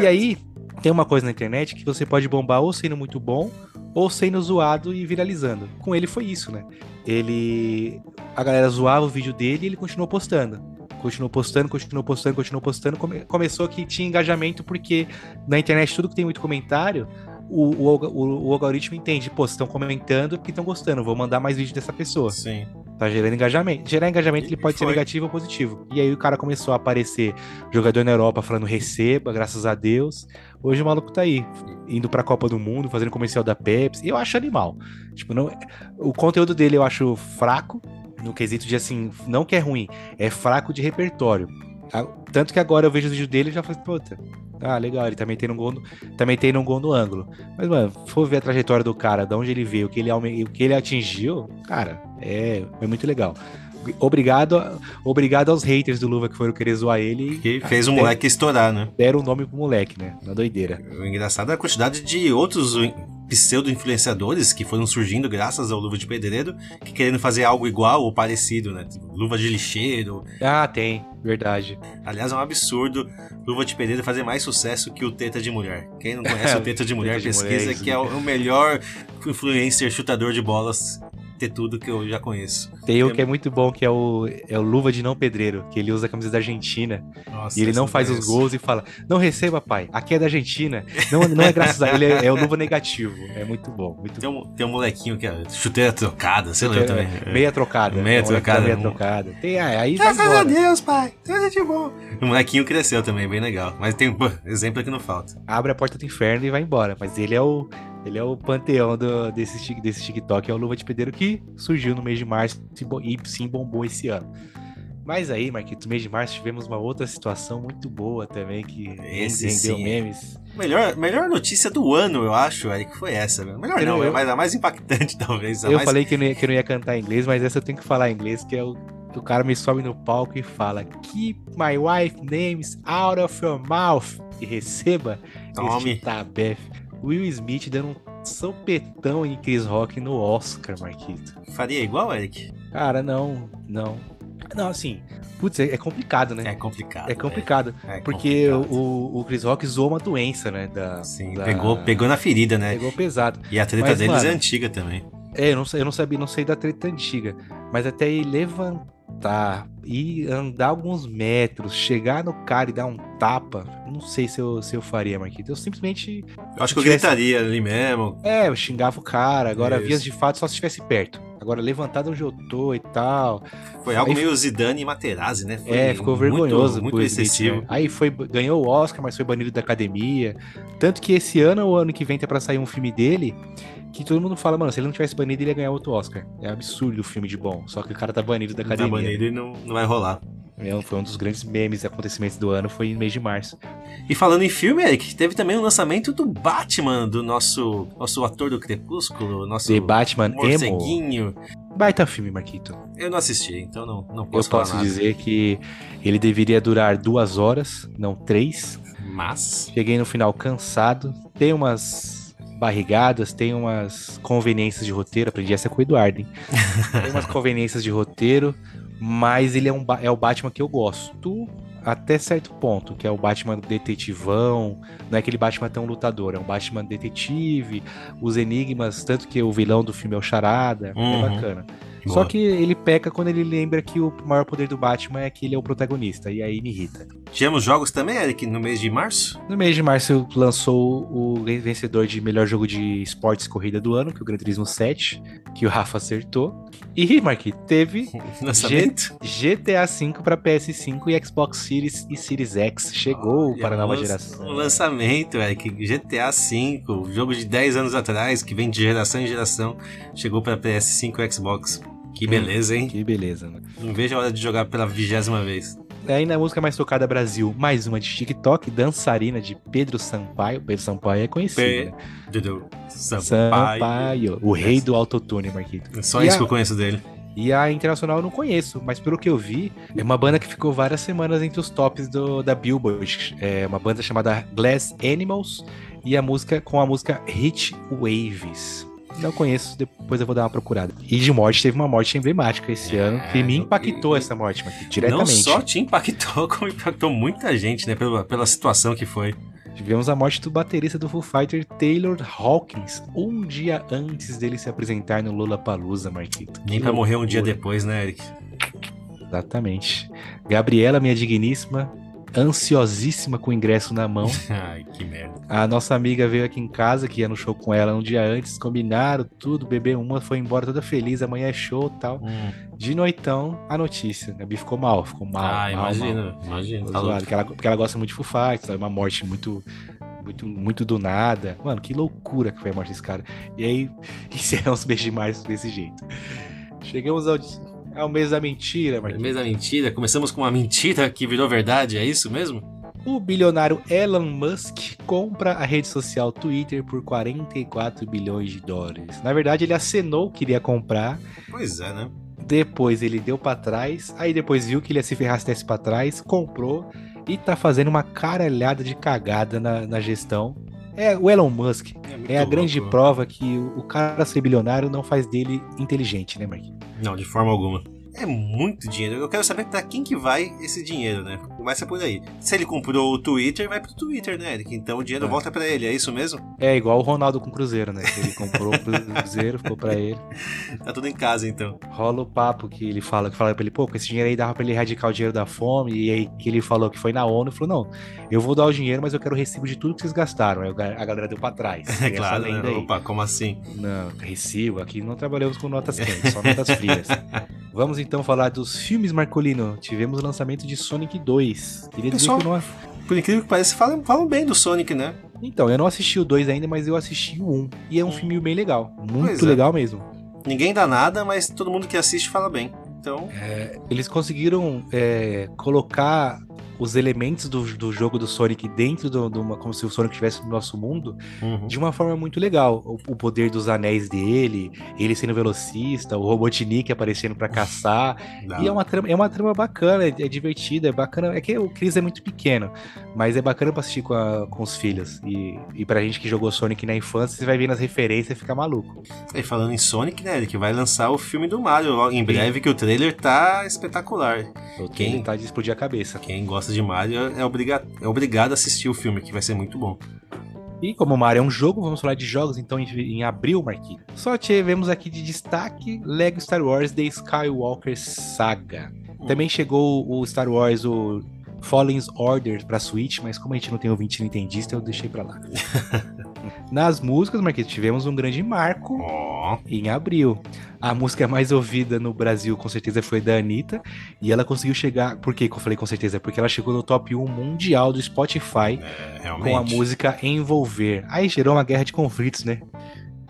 E aí, tem uma coisa na internet que você pode bombar ou sendo muito bom, ou sendo zoado e viralizando. Com ele foi isso, né? Ele. A galera zoava o vídeo dele e ele continuou postando. Continuou postando, continuou postando, continuou postando. Come- começou que tinha engajamento, porque na internet tudo que tem muito comentário, o, o, o- o algoritmo entende, pô, vocês estão comentando porque estão gostando, vou mandar mais vídeo dessa pessoa. Sim. Tá gerando engajamento. Gerar engajamento ele E pode ser negativo ou positivo. E aí o cara começou a aparecer jogador na Europa falando receba, graças a Deus. Hoje o maluco tá aí, indo pra Copa do Mundo, fazendo comercial da Pepsi. Eu acho animal. Tipo, não, o conteúdo dele eu acho fraco, no quesito de assim, não que é ruim, é fraco de repertório. Tanto que agora eu vejo os vídeos dele e já falei, puta, ah, legal, ele tá metendo um gol no, tá metendo um gol no ângulo. Mas, mano, se for ver a trajetória do cara, de onde ele veio, o que ele, o que ele atingiu, cara, é, é muito legal. Obrigado, obrigado aos haters do Luva que foram querer zoar ele Que fez o moleque estourar, né? deram o nome pro moleque, né? Na doideira. O engraçado é a quantidade de outros pseudo-influenciadores que foram surgindo graças ao Luva de Pedreiro, que querendo fazer algo igual ou parecido, né? Tipo, luva de lixeiro. Ah, tem, verdade. Aliás, é um absurdo Luva de Pedreiro fazer mais sucesso que o Teta de Mulher. Quem não conhece o Teta de Mulher, Teta de pesquisa Mulher, que é o o melhor influencer chutador de bolas ter tudo que eu já conheço. Tem um que é muito bom, que é o, é o Luva de Não Pedreiro, que ele usa a camisa da Argentina. Nossa, E ele não faz os gols e fala: Não receba, pai. Aqui é da Argentina. Não, não é graças a ele, é, é o Luva negativo. É muito bom. Muito Tem um, tem um molequinho que é chuteira trocada, sei lá eu também. É, Meia trocada. Meia É um trocada, Meia um- trocada. Tem, ah, aí Graças a. Deus, pai. Tudo de bom. O molequinho cresceu também, bem legal. Mas tem pô, exemplo que não falta. Abre a porta do inferno e vai embora. Mas ele é o. Ele é o panteão do, desse, desse TikTok, é o Luva de Pedreiro que surgiu no mês de março e sim bombou esse ano. Mas aí, Marquitos, no mês de março tivemos uma outra situação muito boa também, que Esse rendeu sim. memes. Melhor, melhor notícia do ano, eu acho, Eric, foi essa. meu. Melhor Eu- não, é eu- mais, a mais impactante, talvez. Eu mais... falei que eu, ia, que eu não ia cantar em inglês, mas essa eu tenho que falar em inglês, que é o que o cara me sobe no palco e fala Keep my wife names out of your mouth e receba Tome. este tabef. Will Smith dando um sopetão em Chris Rock no Oscar, Marquito. Faria igual, Eric? Cara, não, não. Não, assim, putz, é, é complicado, né? É complicado. É complicado, É, é porque complicado. o, o Chris Rock zoou uma doença, né? Da, Sim, da- pegou, pegou na ferida, né? Pegou pesado. E a treta Mas, deles mano, é antiga também. É, eu não, eu não sabia, não sei da treta antiga, mas até ele levantar e andar alguns metros, chegar no cara e dar um tapa, não sei se eu, se eu faria, Marquito. Eu simplesmente, Eu acho que eu tivesse- gritaria ali mesmo. é, eu xingava o cara. Agora, Isso. vias de fato, só se estivesse perto. Agora, levantado onde eu tô e tal. Foi algo Aí- meio Zidane e Materazzi, né? Foi é, ficou vergonhoso. Muito, excessivo. né? Aí foi, ganhou o Oscar, mas foi banido da academia. Tanto que esse ano, ou ano que vem, tá pra sair um filme dele. Que todo mundo fala, mano, se ele não tivesse banido, ele ia ganhar outro Oscar. É absurdo o filme de bom. Só que o cara tá banido da Tá academia. banido e não, não vai rolar. É, foi um dos grandes memes e acontecimentos do ano, foi no mês de março. E falando em filme, Eric, teve também o lançamento do Batman, do nosso, nosso ator do Crepúsculo, nosso The Batman Emo. morceguinho. Baita filme, Marquito. Eu não assisti, então não, não Eu posso falar posso nada. dizer que ele deveria durar duas horas, não três. Mas, Cheguei no final cansado. Tem umas barrigadas, tem umas conveniências de roteiro. Aprendi essa com o Eduardo, hein? Tem umas conveniências de roteiro, mas ele é, um, é o Batman que eu gosto até certo ponto, que é o Batman detetivão. Não é aquele Batman tão lutador, é um Batman detetive, os enigmas, tanto que o vilão do filme é o Charada. Uhum. É bacana. Boa. Só que ele peca quando ele lembra que o maior poder do Batman é que ele é o protagonista, e aí me irrita. tivemos jogos também, Eric, no mês de março. No mês de março lançou o vencedor de melhor jogo de esportes corrida do ano, que é o Gran Turismo 7, que o Rafa acertou. E, Mark, teve Lançamento. GTA V para PS5 e Xbox Series e Series X. Chegou para a nova geração. O lançamento, Eric, GTA V, jogo de 10 anos atrás, que vem de geração em geração, chegou para PS5 e Xbox. Que beleza, hein? Que beleza, né? Não vejo a hora de jogar pela vigésima vez. Aí na música mais tocada Brasil, mais uma de TikTok, dançarina de Pedro Sampaio. Pedro Sampaio é conhecido, né? Dudu. Sampaio. Sampaio, o rei do autotune, Marquito. Só E isso a- que eu conheço dele. E a Internacional eu não conheço, mas pelo que eu vi, é uma banda que ficou várias semanas entre os tops do, da Billboard. É uma banda chamada Glass Animals e a música com a música Hit Waves. Não conheço, depois eu vou dar uma procurada. E de morte, teve uma morte emblemática esse É, ano, que me eu- impactou essa morte, Marquinhos, diretamente. Não só te impactou, como impactou muita gente, né? Pela, pela situação que foi. Tivemos a morte do baterista do Foo Fighter, Taylor Hawkins, um dia antes dele se apresentar no Lollapalooza, Marquito. Nem pra morrer um dia depois, né, Eric? Exatamente. Gabriela, minha digníssima, ansiosíssima com o ingresso na mão. Ai, que merda. A nossa amiga veio aqui em casa, que ia no show com ela um dia antes, combinaram tudo, bebeu uma, foi embora toda feliz, amanhã é show tal. De noitão, a notícia. A Gabi ficou mal, ficou mal. ah, mal, mal. imagina, imagina. Ficou Tá zoado, porque, ela, porque ela gosta muito de Fighters, sabe? uma morte muito, muito, muito do nada. Mano, que loucura que foi a morte desse cara. E aí, encerramos os beijos de março desse jeito. Chegamos ao, ao mês da mentira, Marquinhos. Mês da mentira. Começamos com uma mentira que virou verdade, é isso mesmo? O bilionário Elon Musk compra a rede social Twitter por 44 bilhões de dólares. Na verdade, ele acenou que iria comprar, Pois é, né? depois ele deu pra trás, aí depois viu que ele ia se ferrar se desse pra trás, comprou e tá fazendo uma caralhada de cagada na, na gestão. É o Elon Musk. muito É a grande louco. prova que o o cara ser bilionário não faz dele inteligente, né, Marquinhos? Não, de forma alguma. É muito dinheiro. Eu quero saber pra quem que vai esse dinheiro, né? Começa por aí. Se ele comprou o Twitter, vai pro Twitter, né, Eric? Então o dinheiro É. volta pra ele, é isso mesmo? É igual o Ronaldo com o Cruzeiro, né? Ele comprou o Cruzeiro, ficou pra ele. Tá tudo em casa, então. Rola o papo que ele fala, que fala pra ele, pô, com esse dinheiro aí dava pra ele erradicar o dinheiro da fome, e aí que ele falou que foi na ONU e falou, não, eu vou dar o dinheiro, mas eu quero o recibo de tudo que vocês gastaram. Aí a galera deu pra trás. É claro, né? Opa, como assim? Não, recibo, aqui não trabalhamos com notas quentes, só notas frias. Vamos então falar dos filmes, Marcolino. Tivemos o lançamento de Sonic 2. Queria dizer Pessoal- que eu não... Por incrível que pareça, falam, falam bem do Sonic, né? Então, eu não assisti o 2 ainda, mas eu assisti o 1. E é um filme bem legal. Muito Pois é. legal mesmo. Ninguém dá nada, mas todo mundo que assiste fala bem. Então, Eles conseguiram é, colocar os elementos do, do jogo do Sonic dentro do uma, como se o Sonic estivesse no nosso mundo uhum. de uma forma muito legal. O, o poder dos anéis dele, ele sendo velocista, o Robotnik aparecendo pra caçar. E é uma trama, é uma trama bacana, é, é divertida, é bacana. É que o Chris é muito pequeno, mas é bacana pra assistir com, a- com os filhos. E, e pra gente que jogou Sonic na infância, você vai vendo as referências e fica maluco. E falando em Sonic, né, Eric, vai lançar o filme do Mario logo em breve, que o trailer tá espetacular. O Quem- Quem tá de explodir a cabeça. Quem gosta de Mario é, obriga é obrigado a assistir o filme, que vai ser muito bom. E como o Mario é um jogo, vamos falar de jogos então em, em abril, Marquinhos. Só tivemos aqui de destaque Lego Star Wars The Skywalker Saga. Também chegou o Star Wars, o Fallen's Order pra Switch, mas como a gente não tem ouvinte nintendista, eu deixei pra lá. Nas músicas, Marquinhos, tivemos um grande marco Ó, em abril. A música mais ouvida no Brasil, com certeza, foi da Anitta. E ela conseguiu chegar. Por que eu falei com certeza? Porque ela chegou no top 1 mundial do Spotify é, com a música Envolver. Aí gerou uma guerra de conflitos, né?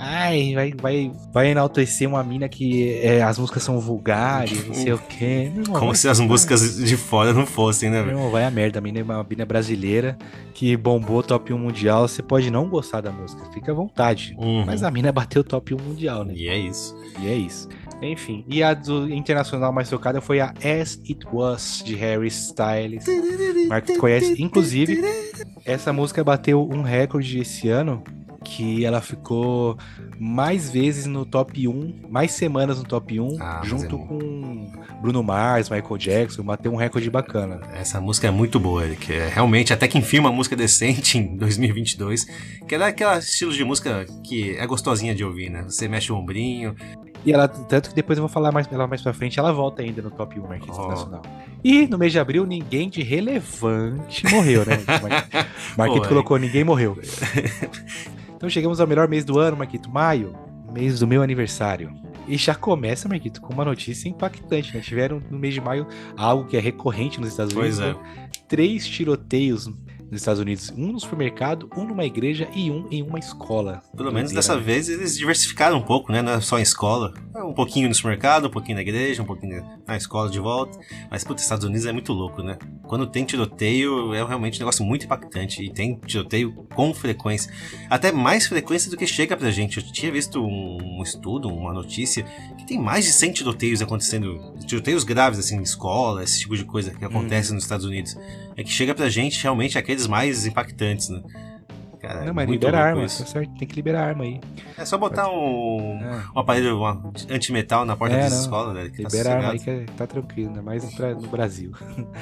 Ai, vai, vai, vai enaltecer uma mina que é, as músicas são vulgares, não sei o quê. Irmão, Como se as músicas de fora não fossem, né, Meu velho? irmão, vai a merda. A mina é uma mina brasileira que bombou top 1 mundial. Você pode não gostar da música, fica à vontade. Uhum. Mas a mina bateu top 1 mundial, né? E é isso. E é isso. Enfim, e a do internacional mais tocada foi a As It Was, de Harry Styles. Marcos conhece, inclusive, essa música bateu um recorde esse ano, que ela ficou mais vezes no top 1, mais semanas no top 1, Ah, junto é- com Bruno Mars, Michael Jackson, bateu um recorde bacana. Essa música é muito boa, Eric. É, realmente, até que enfim, uma música decente em 2022. Que é aquele estilo de música que é gostosinha de ouvir, né? Você mexe o ombrinho. E ela, tanto que depois eu vou falar mais ela mais pra frente, ela volta ainda no top 1 Marquinhos Oh. Internacional. E no mês de abril, ninguém de relevante morreu, né? Mar- Marquito colocou, ninguém morreu. então chegamos ao melhor mês do ano, Marquito, maio, mês do meu aniversário. E já começa, Marquito, com uma notícia impactante, né? Tiveram no mês de maio algo que é recorrente nos Estados Pois Unidos. é. né? Três tiroteios nos Estados Unidos. Um no supermercado, um numa igreja e um em uma escola. Pelo menos dessa né? vez eles diversificaram um pouco, né? Não é só em escola. É Um pouquinho no supermercado, um pouquinho na igreja, um pouquinho na escola de volta. Mas, putz, Estados Unidos é muito louco, né? Quando tem tiroteio, é realmente um negócio muito impactante. E tem tiroteio com frequência. Até mais frequência do que chega pra gente. Eu tinha visto um, estudo, uma notícia, que tem mais de 100 tiroteios acontecendo. Tiroteios graves, assim, em escola, esse tipo de coisa que acontece nos Estados Unidos. É que chega pra gente realmente aqueles mais impactantes, né? Cara, é Não, mas muito libera arma, tá certo? Tem que liberar arma aí. É só botar um, É. um aparelho uma, antimetal na porta É, das escolas, né? Que tá Libera a arma aí que é- tá tranquilo, ainda mais pra- no Brasil.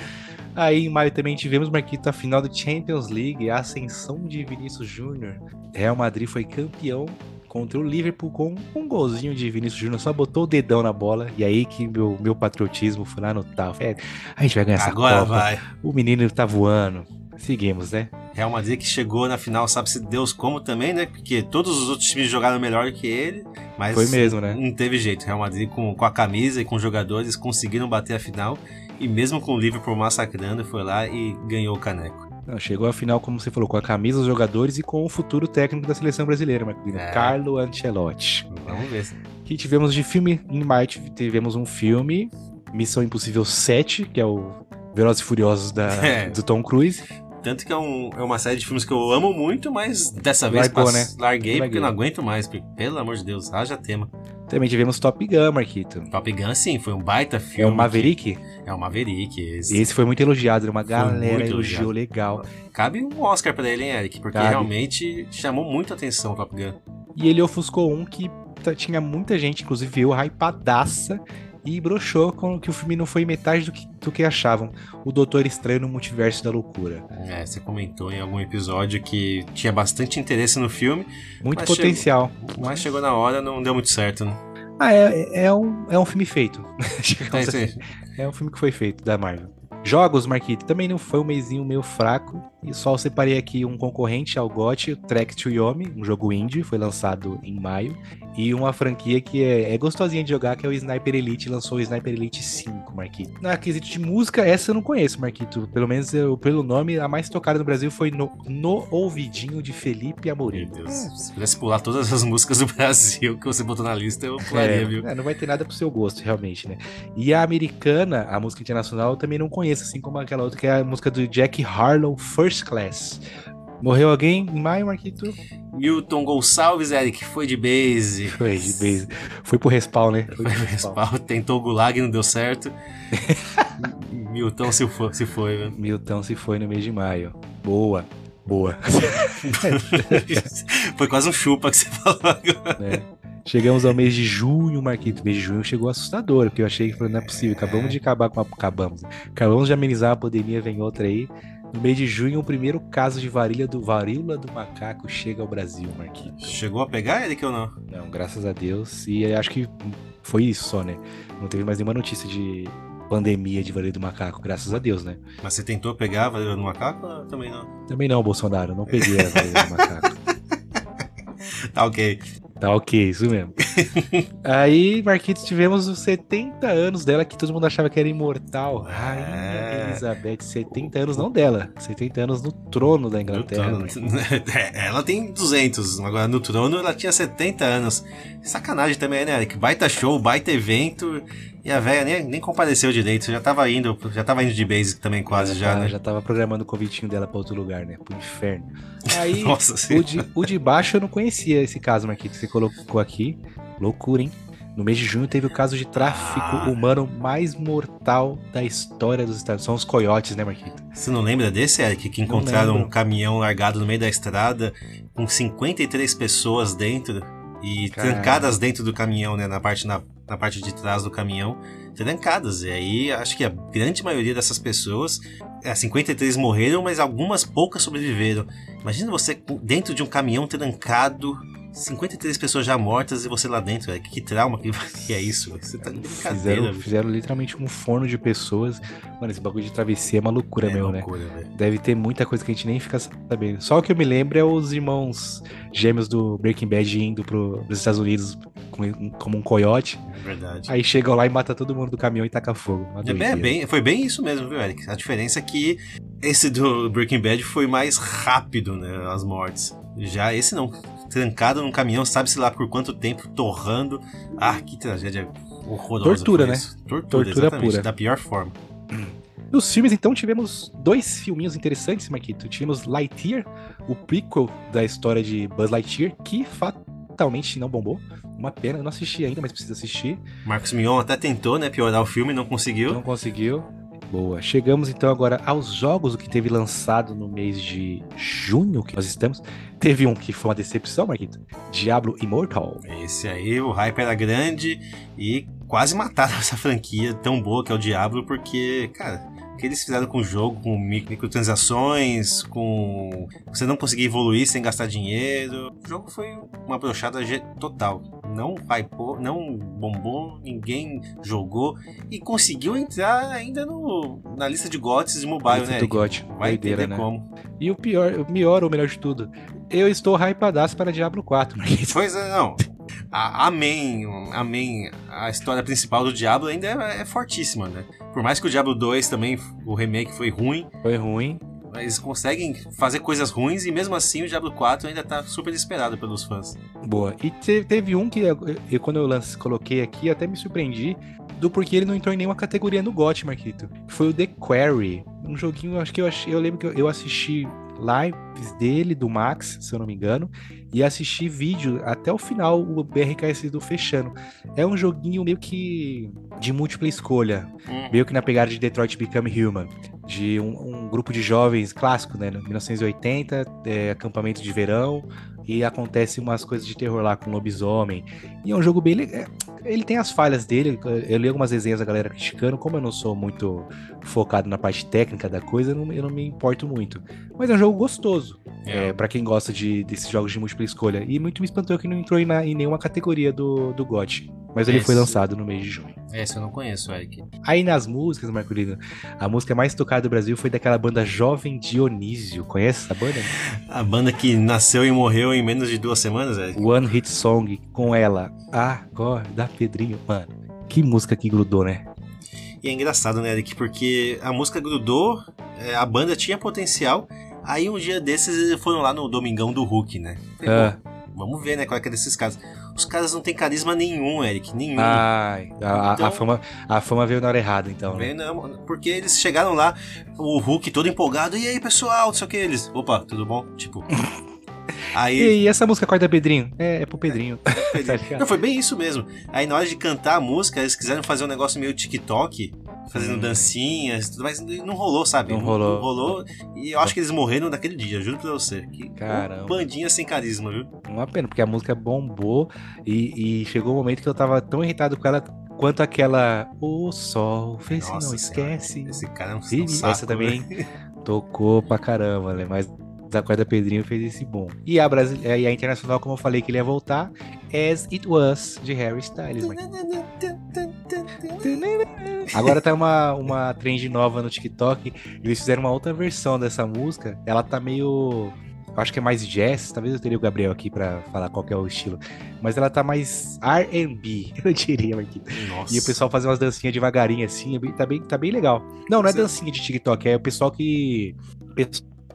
Aí em maio também tivemos, Marquito, a final do Champions League, a ascensão de Vinícius Júnior. Real Madrid foi campeão contra o Liverpool com um golzinho de Vinícius Júnior, só botou o dedão na bola, e aí que meu, meu patriotismo foi lá no tal. É, a gente vai ganhar essa Agora Copa, vai. o menino tá voando. Seguimos, né? Real Madrid que chegou na final, sabe-se Deus como também, né? Porque todos os outros times jogaram melhor que ele, mas Foi mesmo, né? não teve jeito. Real Madrid com, com a camisa e com os jogadores conseguiram bater a final e mesmo com o Liverpool massacrando, foi lá e ganhou o caneco. Não, chegou a final, como você falou, com a camisa dos jogadores e com o futuro técnico da seleção brasileira, Marquinhos. É. Carlo Ancelotti. Vamos ver. que tivemos de filme em maio tivemos um filme Missão Impossível 7 que é o Velozes e Furiosos da, É. do Tom Cruise Tanto que é, um- é uma série de filmes que eu amo muito, mas dessa vez Largou, né? larguei porque Larguei. eu não aguento mais. porque, Pelo amor de Deus, haja tema. Também tivemos Top Gun, Marquito. Top Gun, sim, foi um baita É filme. o Maverick? que- É o Maverick. Esse. Esse foi muito elogiado, uma galera elogiou legal. Cabe um Oscar pra ele, hein, Eric? Porque Cabe. realmente chamou muita atenção o Top Gun. E ele ofuscou um que tinha muita gente, inclusive eu, hypadaça, e broxou com que o filme não foi metade do que, do que achavam. O Doutor Estranho no Multiverso da Loucura. É, você comentou em algum episódio que tinha bastante interesse no filme, Muito Mas potencial. mas chegou na hora não deu muito certo, né? Ah, é, é, um, é um filme feito. É, assim. É um filme que foi feito da Marvel. Jogos, Marquito, também não foi um mêsinho meio fraco. E só separei aqui um concorrente ao GOT, o Trek to Yomi, um jogo indie, foi lançado em maio. E uma franquia que é, é gostosinha de jogar, que é o Sniper Elite, lançou o Sniper Elite 5, Marquito. Na quesito de música, essa eu não conheço, Marquito. Pelo menos eu, pelo nome, a mais tocada no Brasil foi No, no Ouvidinho de Felipe Meu Amorim. Deus. Se pudesse pular todas as músicas do Brasil que você botou na lista, eu pularia, É, viu? é, não vai ter nada pro seu gosto, realmente, né? E a americana, a música internacional, eu também não conheço, assim como aquela outra, que é a música do Jack Harlow, First Class. Morreu alguém em maio, Marquito? Milton Gonçalves, Eric, foi de base. Foi, de vez. Foi pro respawn, né? Foi Foi pro respawn. respawn, tentou o gulag, não deu certo. Milton se foi, se foi, né? Milton se foi no mês de maio. Boa, boa. Foi quase um chupa que você falou agora. né? Chegamos ao mês de junho, Marquito. O mês de junho chegou assustador, porque eu achei que falei, não é possível. Acabamos de acabar com a. Acabamos. Acabamos de amenizar a pandemia, vem outra aí. No mês de junho, o primeiro caso de varíola do varíola do macaco chega ao Brasil, Marquito. Chegou a pegar, Eric, ou não? Não, graças a Deus. E acho que foi isso só, né? Não teve mais nenhuma notícia de pandemia de varíola do macaco, graças a Deus, né? Mas você tentou pegar a varíola do macaco ou também não? Também não, Bolsonaro, não peguei a varíola do macaco. Tá ok. Tá ok, isso mesmo. Aí, Marquitos, tivemos os 70 anos dela, que todo mundo achava que era imortal. Rainha É. Elizabeth, 70 anos, não dela, 70 anos no trono da Inglaterra. No trono. ela tem 200, agora no trono ela tinha 70 anos. Sacanagem também, né, Eric? Baita show, baita evento. E a velha nem, nem compareceu direito. Já tava indo, já tava indo de base também quase já, tá- né? Já tava programando o convitinho dela pra outro lugar, né? Pro inferno. Aí, Nossa o de, o de baixo eu não conhecia esse caso, Marquinhos, que você colocou aqui. Loucura, hein? No mês de junho teve o caso de tráfico Ah. humano mais mortal da história dos Estados Unidos. São os coiotes, né, Marquinhos? Você não lembra desse, Eric? Que encontraram um caminhão largado no meio da estrada com 53 pessoas dentro e Caralho. trancadas dentro do caminhão, né? Na parte, na, na parte de trás do caminhão. Trancadas. E aí, acho que a grande maioria dessas pessoas, é, 53 morreram, mas algumas poucas sobreviveram. Imagina você dentro de um caminhão trancado, 53 pessoas já mortas e você lá dentro, Eric. Que trauma que, é isso? Você tá de brincadeira. Fizeram, fizeram literalmente um forno de pessoas. Mano, esse bagulho de travessia é uma loucura é mesmo, né? loucura, velho. Deve ter muita coisa que a gente nem fica sabendo. Só o que eu me lembro é os irmãos gêmeos do Breaking Bad indo pro, pros Estados Unidos com- como um coiote. É verdade. Aí chegam lá e mata todo mundo do caminhão e taca fogo. É bem, é bem- foi bem isso mesmo, viu, Eric? A diferença é que esse do Breaking Bad foi mais rápido, né? As mortes. Já esse não, trancado num caminhão, sabe-se lá por quanto tempo, torrando. Ah, que tragédia horrorosa. Tortura, né? Tortura, Tortura pura. Da pior forma. Nos filmes, então, tivemos dois filminhos interessantes, Marquito. Tivemos Lightyear, o prequel da história de Buzz Lightyear, que fatalmente não bombou. Uma pena, eu não assisti ainda, mas preciso assistir. Marcos Mion até tentou, né, piorar o filme, não conseguiu. Não conseguiu. Boa. Chegamos então agora aos jogos, que teve lançado no mês de junho, que nós estamos. Teve um que foi uma decepção, Marquito. Diablo Immortal. Esse aí, o hype era grande e quase mataram essa franquia tão boa que é o Diablo, porque, cara, que eles fizeram com o jogo, com mi- microtransações, com você não conseguir evoluir sem gastar dinheiro. O jogo foi uma brochada total. Não hypou, não bombou, ninguém jogou e conseguiu entrar ainda no, na lista de GOTS de mobile, Lista né? do Eric? GOT. Vai Doideira, né? como. E o pior, o melhor, ou melhor de tudo, eu estou hypadaço para Diablo 4, Marquito. Pois é, não. A, amém, amém. A história principal do Diablo ainda é, é fortíssima, né? Por mais que o Diablo 2 também, o remake foi ruim, Foi ruim. eles conseguem fazer coisas ruins e mesmo assim o Diablo 4 ainda tá super esperado pelos fãs. Boa. E te- teve um que eu, quando eu lance, coloquei aqui, até me surpreendi do porquê ele não entrou em nenhuma categoria no GOT, Marquito. Foi o The Quarry. Um joguinho, acho que eu, achei, eu lembro que eu, eu assisti lives dele, do Max, se eu não me engano. E assisti vídeo até o final, o BRKS do fechando. É um joguinho meio que de múltipla escolha, hum. meio que na pegada de Detroit Become Human, de um, um grupo de jovens clássico, né, 1980, é, acampamento de verão, e acontece umas coisas de terror lá com lobisomem. E é um jogo bem legal. Ele tem as falhas dele. Eu li algumas resenhas da galera criticando. Como eu não sou muito focado na parte técnica da coisa, eu não, eu não me importo muito. Mas é um jogo gostoso. É. É, para quem gosta de, desses jogos de múltipla escolha. E muito me espantou que não entrou em, na, em nenhuma categoria do, do GOT. Mas ele Esse... foi lançado no mês de junho. Esse eu não conheço, Eric. Aí nas músicas, Marcolino, a música mais tocada do Brasil foi daquela banda Jovem Dionísio. Conhece essa banda? A banda que nasceu e morreu em menos de duas semanas, Eric. One Hit Song com ela. Acorda, Pedrinho. Mano, que música que grudou, né? E é engraçado, né, Eric? Porque a música grudou, é, a banda tinha potencial. Aí um dia desses eles foram lá no Domingão do Hulk, né? É. Vamos ver, né, qual é que é desses casos. Os caras não têm carisma nenhum, Eric, nenhum. Ai, a, então, a, fama, a fama veio na hora errada, então. Né? Não, porque eles chegaram lá, o Hulk todo empolgado, e aí, pessoal, não sei o que, eles. Opa, tudo bom? Tipo. Aí... E essa música Corda Pedrinho? É, é pro Pedrinho. É, é Pedrinho. não, foi bem isso mesmo. Aí na hora de cantar a música, eles quiseram fazer um negócio meio TikTok, fazendo hum. dancinhas, mas não rolou, sabe? Não, rolou. Não rolou. E eu acho que eles morreram naquele dia, juro pra você. Que Caramba. bandinha sem carisma, viu? Uma pena, porque a música bombou e, e chegou o um momento que eu tava tão irritado com ela quanto aquela O Sol fez Nossa não esquece. Esse cara é um, um saco, Essa também né? tocou pra caramba, né? Mas da Corda Pedrinho fez esse bom. E a, Brasil... e a internacional, como eu falei que ele ia voltar, As It Was, de Harry Styles. Agora tá uma, uma trend nova no TikTok. Eles fizeram uma outra versão dessa música. Ela tá meio. Acho que é mais jazz. Talvez eu teria o Gabriel aqui para falar qual é o estilo. Mas ela tá mais RB, eu diria, Marquinhos. E o pessoal fazer umas dancinhas devagarinho assim. É tá bem, tá bem legal. Não, não é dancinha de TikTok, é o pessoal que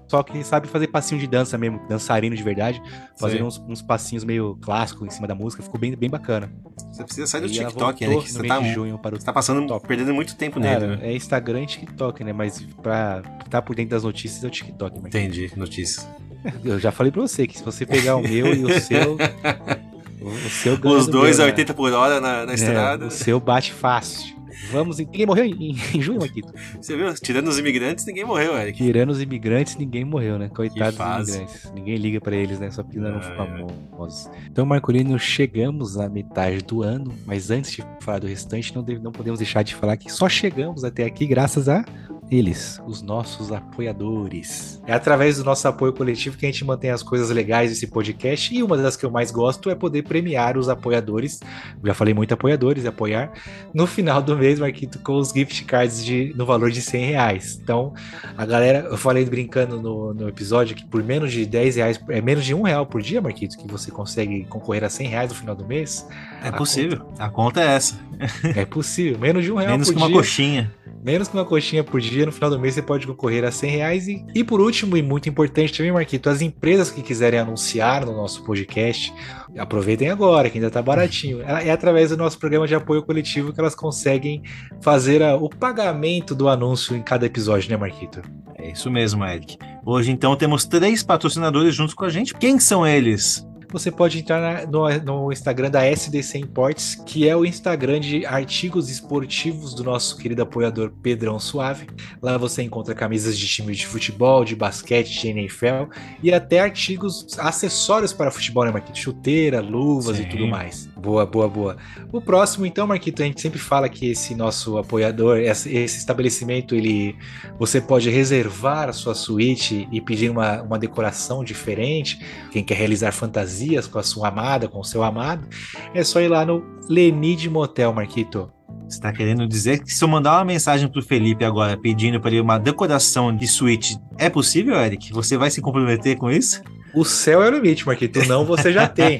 só que sabe fazer passinho de dança mesmo, dançarino de verdade, fazendo uns, uns, passinhos meio clássicos em cima da música, ficou bem, bem bacana. Você precisa sair do e TikTok, né? Que você tá, junho para você tá passando, TikTok. perdendo muito tempo nele, né? É Instagram e TikTok, né? Mas pra estar tá por dentro das notícias é o TikTok. Mas... Entendi, notícias. Eu já falei pra você que se você pegar o meu e o seu. o seu Os dois meu, a 80 né? por hora na, na é, estrada. O seu bate fácil. Vamos. Ninguém morreu em, em junho, Marquito. Você viu? Tirando os imigrantes, ninguém morreu, Eric. Tirando os imigrantes, ninguém morreu, né? Coitados dos imigrantes. Ninguém liga pra eles, né? Só porque não eram famosos. Então, Marcolino, chegamos à metade do ano, mas antes de falar do restante, não, deve, não podemos deixar de falar que só chegamos até aqui graças a eles, os nossos apoiadores. É através do nosso apoio coletivo que a gente mantém as coisas legais desse podcast e uma das que eu mais gosto é poder premiar os apoiadores. já falei muito apoiadores e apoiar no final do mês, Marquito, com os gift cards de, no valor de 100 reais. Então, a galera, eu falei brincando no, no episódio que por menos de 10 reais, é menos de um real por dia, Marquito, que você consegue concorrer a 100 reais no final do mês. É possível. Conta, a conta é essa. É possível. Menos de um real menos por dia. Menos que uma coxinha. Menos que uma coxinha por dia, no final do mês você pode concorrer a 100 reais. E, e por último, e muito importante também, Marquito, as empresas que quiserem anunciar no nosso podcast, aproveitem agora, que ainda tá baratinho. É, é através do nosso programa de apoio coletivo que elas conseguem fazer a, o pagamento do anúncio em cada episódio, né, Marquito? É isso mesmo, Eric. Hoje, então, temos três patrocinadores juntos com a gente. Quem são eles? Você pode entrar no, no, Instagram da SDC Imports, que é o Instagram de artigos esportivos do nosso querido apoiador Pedrão Suave. Lá você encontra camisas de time de futebol, de basquete, de NFL e até artigos, acessórios para futebol, né, Marquito? Chuteira, luvas Sim. e tudo mais. Boa, boa, boa. O próximo, então, Marquito, a gente sempre fala que esse nosso apoiador, esse, estabelecimento, ele você pode reservar a sua suíte e pedir uma, uma decoração diferente. Quem quer realizar fantasia fantasias com a sua amada, com o seu amado, é só ir lá no Lenid Motel, Marquito. Você está querendo dizer que se eu mandar uma mensagem pro Felipe agora pedindo para ele uma decoração de suíte, é possível, Eric? Você vai se comprometer com isso? O céu é o limite, Marquito. Não, você já tem.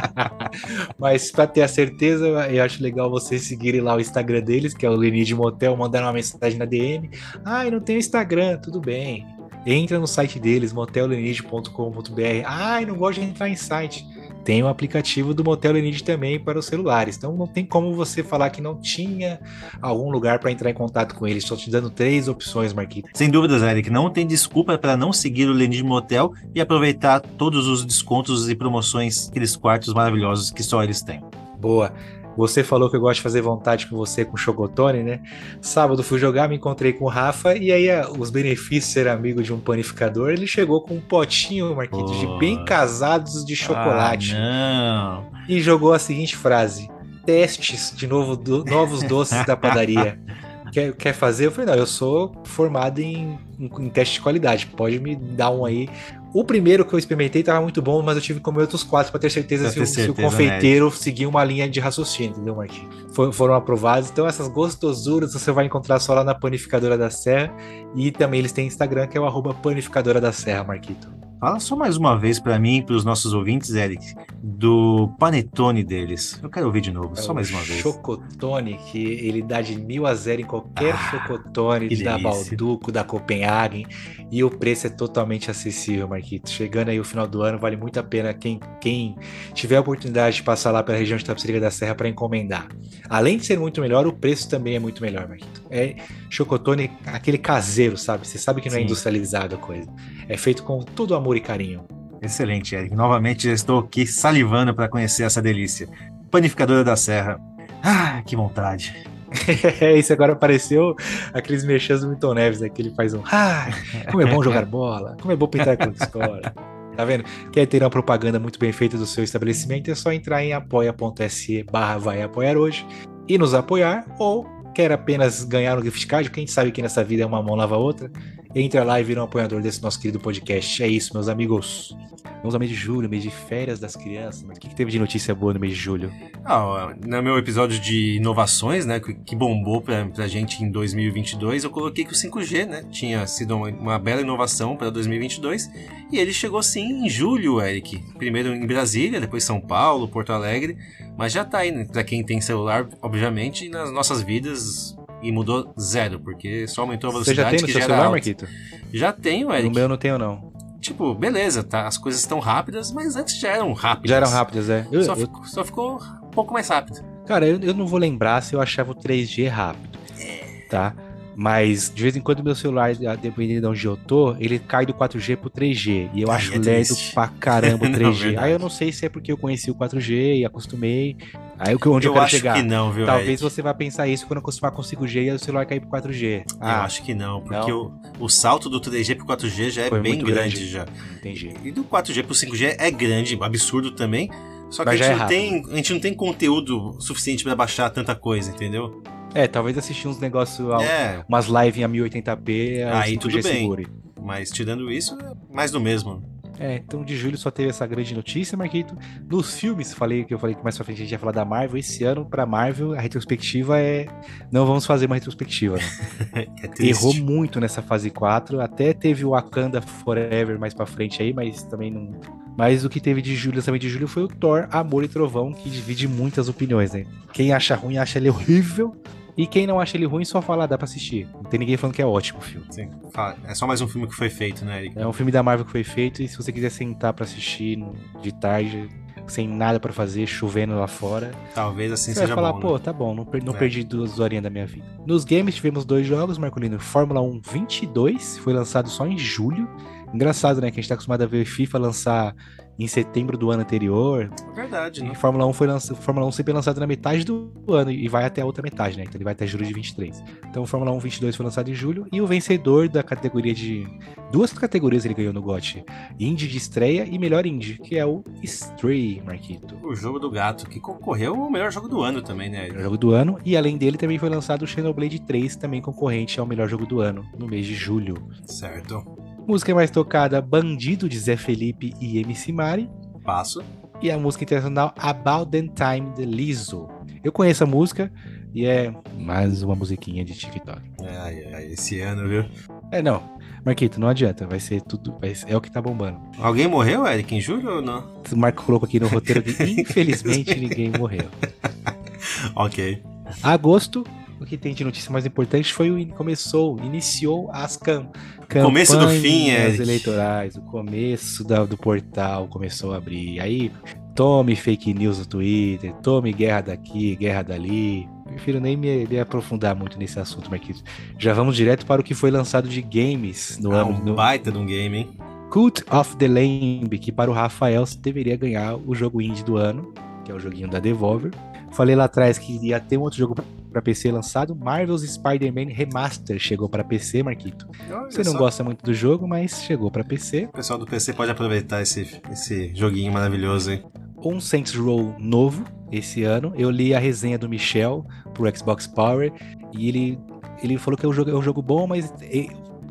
Mas para ter a certeza, eu acho legal vocês seguirem lá o Instagram deles, que é o Lenid Motel, mandar uma mensagem na DM. Ai, não tem Instagram, tudo bem. Entra no site deles, motellenid.com.br. Ai, não gosto de entrar em site. tem o aplicativo do Motel Lenid também para os celulares. Então não tem como você falar que não tinha algum lugar para entrar em contato com eles. Estou te dando três opções, Marquito. Sem dúvidas, Eric, não tem desculpa para não seguir o Lenid Motel e aproveitar todos os descontos e promoções, aqueles quartos maravilhosos que só eles têm. Boa. Você falou que eu gosto de fazer vontade com você com o Chocotone, né? Sábado fui jogar, me encontrei com o Rafa e aí os benefícios de ser amigo de um panificador, ele chegou com um potinho, Marquinhos, de bem casados de chocolate. Ah, não. E jogou a seguinte frase: testes de novo do, novos doces da padaria. Quer, quer fazer? Eu falei, não, eu sou formado em, em, em teste de qualidade. Pode me dar um aí. O primeiro que eu experimentei estava muito bom, mas eu tive que comer outros quatro para ter certeza, se, ter o, certeza, se, o, confeiteiro né? seguir uma linha de raciocínio, entendeu, Marquinhos? For, foram aprovados. Então, essas gostosuras você vai encontrar só lá na Panificadora da Serra. E também eles têm Instagram, que é o arroba Panificadora da Serra, Marquito. Fala só mais uma vez para mim e para os nossos ouvintes, Eric, do panetone deles. Eu quero ouvir de novo, é só mais uma vez. Chocotone, que ele dá de mil a zero em qualquer ah, chocotone da Balduco, da Copenhagen, e o preço é totalmente acessível, Marquito. Chegando aí o final do ano, vale muito a pena quem, quem tiver a oportunidade de passar lá pela região de Tapsiriga da Serra para encomendar. Além de ser muito melhor, o preço também é muito melhor, Marquito. É chocotone, aquele caseiro, sabe? Você sabe que não é Sim. industrializado a coisa. É feito com todo amor amor e carinho. Excelente, Eric. Novamente estou aqui salivando para conhecer essa delícia. Panificadora da Serra. Ah, que vontade. Isso agora apareceu aqueles mexãs do Milton Neves, né? Que ele faz um. Ah, como é bom jogar bola, como é bom pintar com escola. Tá vendo? Quer ter uma propaganda muito bem feita do seu estabelecimento? É só entrar em apoia.se barra vai apoiar hoje e nos apoiar, ou quer apenas ganhar um gift card, quem sabe que nessa vida é uma mão lava a outra, Entra lá e vira um apoiador desse nosso querido podcast. É isso, meus amigos. Vamos ao mês de julho, mês de férias das crianças. O que, que teve de notícia boa no mês de julho? Ah, no meu episódio de inovações, né, que bombou pra, pra gente em 2022, eu coloquei que o 5G, né, tinha sido uma, uma bela inovação para 2022. E ele chegou sim em julho, Eric. Primeiro em Brasília, depois São Paulo, Porto Alegre. Mas já tá aí, né, pra quem tem celular, obviamente, nas nossas vidas e mudou zero, porque só aumentou a velocidade. Você já tem no seu celular, Marquito? Já tenho, Eric. No meu não tenho, não. Tipo, beleza, tá? As coisas estão rápidas, mas antes já eram rápidas. Já eram rápidas, é. Eu, só, eu... Ficou, só, ficou um pouco mais rápido. Cara, eu, eu não vou lembrar se eu achava o 3G rápido. É. Tá? Mas de vez em quando meu celular, dependendo de onde eu tô, ele cai do 4G pro 3G. E eu Ai, acho é lerdo pra caramba o 3G. não, Aí eu não sei se é porque eu conheci o 4G e acostumei. Aí o que onde eu, eu quero acho chegar. que não, viu? Talvez você vá pensar isso quando acostumar com o 5G e o celular cair pro 4G. Ah, eu acho que não, porque não? O, o salto do 3G pro 4G já é Foi bem grande, grande, já. Entendi. E do 4G pro 5G é grande, absurdo também. Só que a gente, é não tem, a gente não tem conteúdo suficiente para baixar tanta coisa, entendeu? É, talvez assistir uns negócios, é. umas lives em 1080p, aí tudo bem. Segure. Mas tirando isso, é mais do mesmo. É, então de julho só teve essa grande notícia, Marquito. Nos filmes, falei que eu falei que mais pra frente a gente ia falar da Marvel. Esse ano, pra Marvel, a retrospectiva é. Não vamos fazer uma retrospectiva. Né? é Errou muito nessa fase 4. Até teve o Wakanda Forever mais pra frente aí, mas também não. Mas o que teve de julho, também de julho, foi o Thor, Amor e Trovão, que divide muitas opiniões, né? Quem acha ruim acha ele horrível. E quem não acha ele ruim, só fala, dá pra assistir. Não tem ninguém falando que é ótimo o filme. Sim. É só mais um filme que foi feito, né, Eric? É um filme da Marvel que foi feito, e se você quiser sentar para assistir de tarde, sem nada para fazer, chovendo lá fora. Talvez assim você seja vai falar, bom, pô, né? tá bom, não, per não é. perdi duas horinhas da minha vida. Nos games tivemos dois jogos, Marcolino. Fórmula 1 22, foi lançado só em julho. Engraçado, né? Que a gente tá acostumado a ver FIFA lançar em setembro do ano anterior. Verdade, né? E Fórmula 1 foi lançado, Fórmula 1 sempre é lançado na metade do ano e vai até a outra metade, né? Então ele vai até julho de 23. Então o Fórmula 1 22 foi lançado em julho e o vencedor da categoria de duas categorias ele ganhou no GOT: Indie de estreia e melhor indie, que é o Stray, Marquito. O jogo do gato que concorreu ao melhor jogo do ano também, né? Melhor jogo do ano e além dele também foi lançado o Xenoblade 3, também concorrente ao melhor jogo do ano no mês de julho. Certo. Música mais tocada, Bandido, de Zé Felipe e MC Mari. Passo. E a música internacional About the Time, de Lizzo. Eu conheço a música e é mais uma musiquinha de TikTok. É, esse ano, viu? É, não. Marquito, não adianta, vai ser tudo. Vai ser, é o que tá bombando. Alguém morreu, Eric, em julho ou não? O Marco colocou aqui no roteiro que infelizmente ninguém morreu. ok. Agosto, o que tem de notícia mais importante foi o começou, iniciou as cam começo do fim, é. eleitorais, o começo da, do portal começou a abrir. Aí Tome fake news no Twitter, tome guerra daqui, guerra dali. Prefiro nem me, me aprofundar muito nesse assunto, Marquinhos. Já vamos direto para o que foi lançado de games no Ah, ano. um no baita de um game, hein? Cult of the Lamb, que para o Rafael deveria ganhar o jogo indie do ano, que é o joguinho da Devolver. Falei lá atrás que ia ter um outro jogo para PC lançado, Marvel's Spider-Man Remaster chegou para PC, Marquito. Olha Você não só. gosta muito do jogo, mas chegou para PC. O pessoal do PC pode aproveitar esse, esse joguinho maravilhoso aí. Um Saints Row novo esse ano. Eu li a resenha do Michel pro Xbox Power e ele, ele falou que é um jogo, é um jogo bom, mas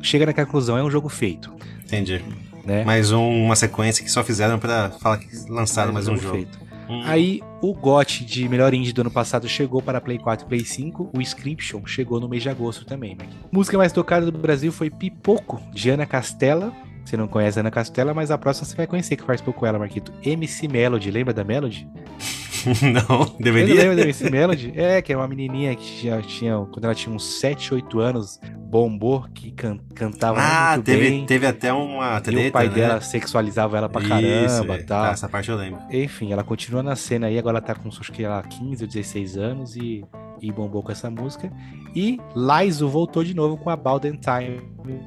chega na conclusão, é um jogo feito, Entendi. né? Mais um- uma sequência que só fizeram pra falar que lançaram mais um jogo. feito. Hum. Aí o GOT de melhor indie do ano passado chegou para Play 4 e Play 5, o Inscription chegou no mês de agosto também, Marquinhos. Música mais tocada do Brasil foi Pipoco, de Ana Castela. Você não conhece a Ana Castela, mas a próxima você vai conhecer que faz pouco ela, Marquito. MC Melody, lembra da Melody? não, deveria. lembra da MC Melody? É, que é uma menininha que já tinha, quando ela tinha uns 7, 8 anos, bombou, que can- cantava Ah, muito teve, bem. teve até uma E treta, o pai né? dela sexualizava ela pra caramba é. e tal. Tá, essa parte eu lembro. Enfim, ela continua na cena aí, agora ela tá com acho que ela 15 ou 16 anos e, e bombou com essa música. E Laizo voltou de novo com a Balden Time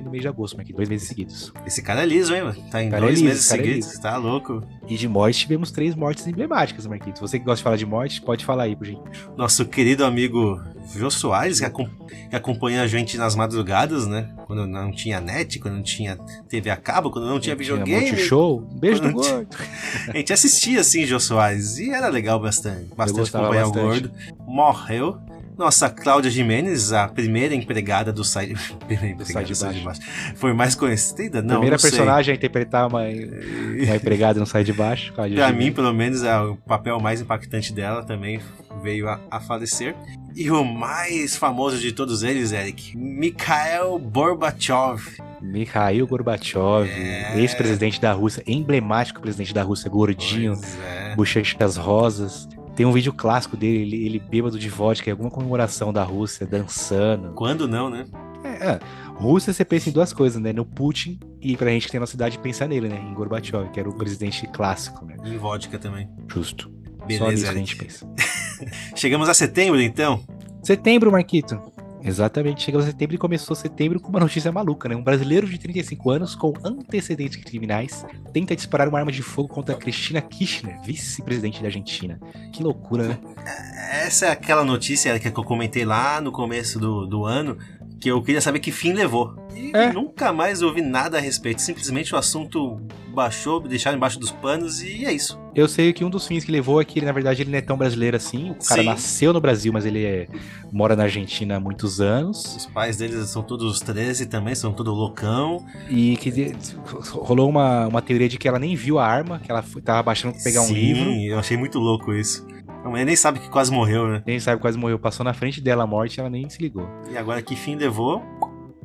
no mês de agosto, mas aqui, dois meses seguidos. Esse cara é liso, hein, mano? Tá em é dois liso, meses é seguidos. liso. tá louco. E de morte tivemos três mortes emblemáticas, Marquinhos. Você que gosta de falar de morte, pode falar aí, gente. Nosso querido amigo Jô Soares, que, acom- que acompanha a gente nas madrugadas, né? Quando não tinha net, quando não tinha TV a cabo, quando não tinha videogame. Multishow. Um beijo do gordo. A gente assistia assim Jô Soares e era legal bastante. Bastante acompanhar o bastante. gordo. Morreu. Nossa Cláudia Jimenez, a primeira empregada do site. primeira empregada site do site de baixo. Foi mais conhecida? Não. Primeira não personagem a interpretar uma, uma empregada no sai de baixo. Cláudia Pra Gimenez. mim, pelo menos, é o papel mais impactante dela também veio a, a falecer. E o mais famoso de todos eles, Eric, Mikhail Gorbachev. Mikhail Gorbachev, É. ex-presidente da Rússia, emblemático presidente da Rússia, gordinho, Pois é. bochechas rosas. Tem um vídeo clássico dele, ele, ele bêbado de vodka, em alguma comemoração da Rússia, dançando. Quando não, né? É, é, Rússia você pensa em duas coisas, né? No Putin e pra gente que tem na cidade pensa nele, né? Em Gorbachev, que era o presidente clássico, né? Em vodka também. Justo. Só Beleza, nisso que a gente pensa. Chegamos a setembro, então. Setembro, Marquito. Exatamente, chegamos a setembro e começou setembro com uma notícia maluca, né? Um brasileiro de 35 anos com antecedentes criminais tenta disparar uma arma de fogo contra Cristina Kirchner, vice-presidente da Argentina. Que loucura, né? Essa é aquela notícia que eu comentei lá no começo do, do ano, que eu queria saber que fim levou. E É. nunca mais ouvi nada a respeito. Simplesmente o assunto baixou, deixaram embaixo dos panos e é isso. Eu sei que um dos fins que levou é que ele, na verdade, ele não é tão brasileiro assim. O cara Sim. nasceu no Brasil, mas ele é- mora na Argentina há muitos anos. Os pais deles são todos 13 também, são todos loucão. E que rolou uma, uma teoria de que ela nem viu a arma, que ela foi, tava baixando pra pegar um Sim, livro. eu achei muito louco isso. A mulher nem sabe que quase morreu, né? Nem sabe, quase morreu. Passou na frente dela a morte ela nem se ligou. E agora que fim levou,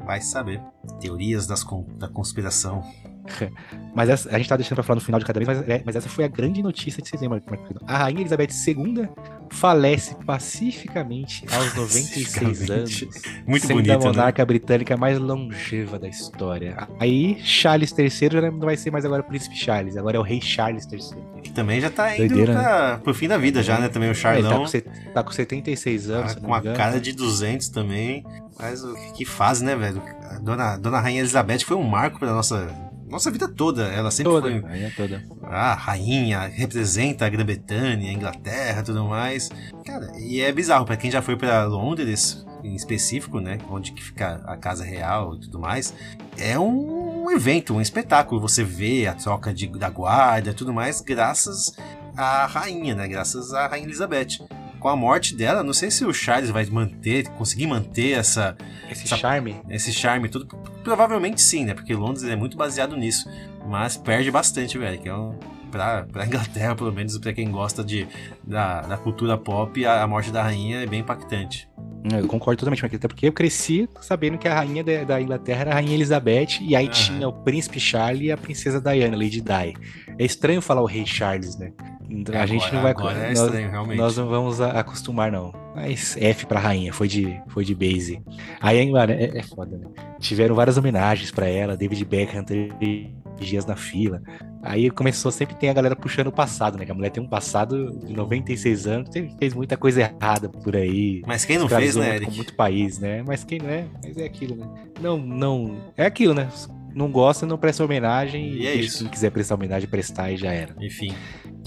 vai saber. Teorias das da conspiração. Mas essa- a gente tá deixando pra falar no final de cada vez, mas, é- mas essa foi a grande notícia de setembro. Marquinhos. A Rainha Elizabeth II falece pacificamente aos 96 Pacificamente. anos. Muito sendo a bonito, né? monarca britânica mais longeva da história. Aí, Charles III já não vai ser mais agora o príncipe Charles, agora é o rei Charles III. Que também já tá indo Doideira, pra, pro fim da vida já, né? Também o É, ele tá Charlão. com, set- tá com 76 anos, Tá com a cara de 200 também. Mas o que fase, né, velho? A dona, dona Rainha Elizabeth foi um marco pra nossa, nossa vida toda. Ela sempre toda, foi a rainha toda. a rainha, representa a Grã-Bretanha, a Inglaterra tudo mais. Cara, e é bizarro, pra quem já foi pra Londres, em específico, né? Onde que fica a Casa Real e tudo mais. É um evento, um espetáculo. Você vê a troca de, da guarda tudo mais, graças à rainha, né? Graças à Rainha Elizabeth. Com a morte dela, não sei se o Charles vai manter, conseguir manter essa, Esse Essa- charme. esse charme tudo. Provavelmente sim, né? Porque Londres é muito baseado nisso. Mas perde bastante, velho. Que é um. Pra, pra Inglaterra, pelo menos, pra quem gosta de, da, da cultura pop, a, a morte da rainha é bem impactante. Eu concordo totalmente, Marquinhos, até porque eu cresci sabendo que a rainha da, da Inglaterra era a rainha Elizabeth, e aí tinha o príncipe Charles e a princesa Diana, Lady Di. É estranho falar o rei Charles, né? Então, a gente não vai Agora é nós- estranho, realmente. Nós não vamos acostumar, não. Mas F pra rainha, foi de, foi de base. Aí, mano, é, é foda, né? Tiveram várias homenagens pra ela, David Beckham teve dias na fila. Aí começou sempre tem a galera puxando o passado, né? Que a mulher tem um passado de 96 anos, fez muita coisa errada por aí. Mas quem não fez, né, Eric? Com muito país, né? Mas quem não é? Mas é aquilo, né? Não, não. É aquilo, né? Não gosta, não presta homenagem. E é isso. Quem quiser prestar homenagem, prestar e já era. Enfim.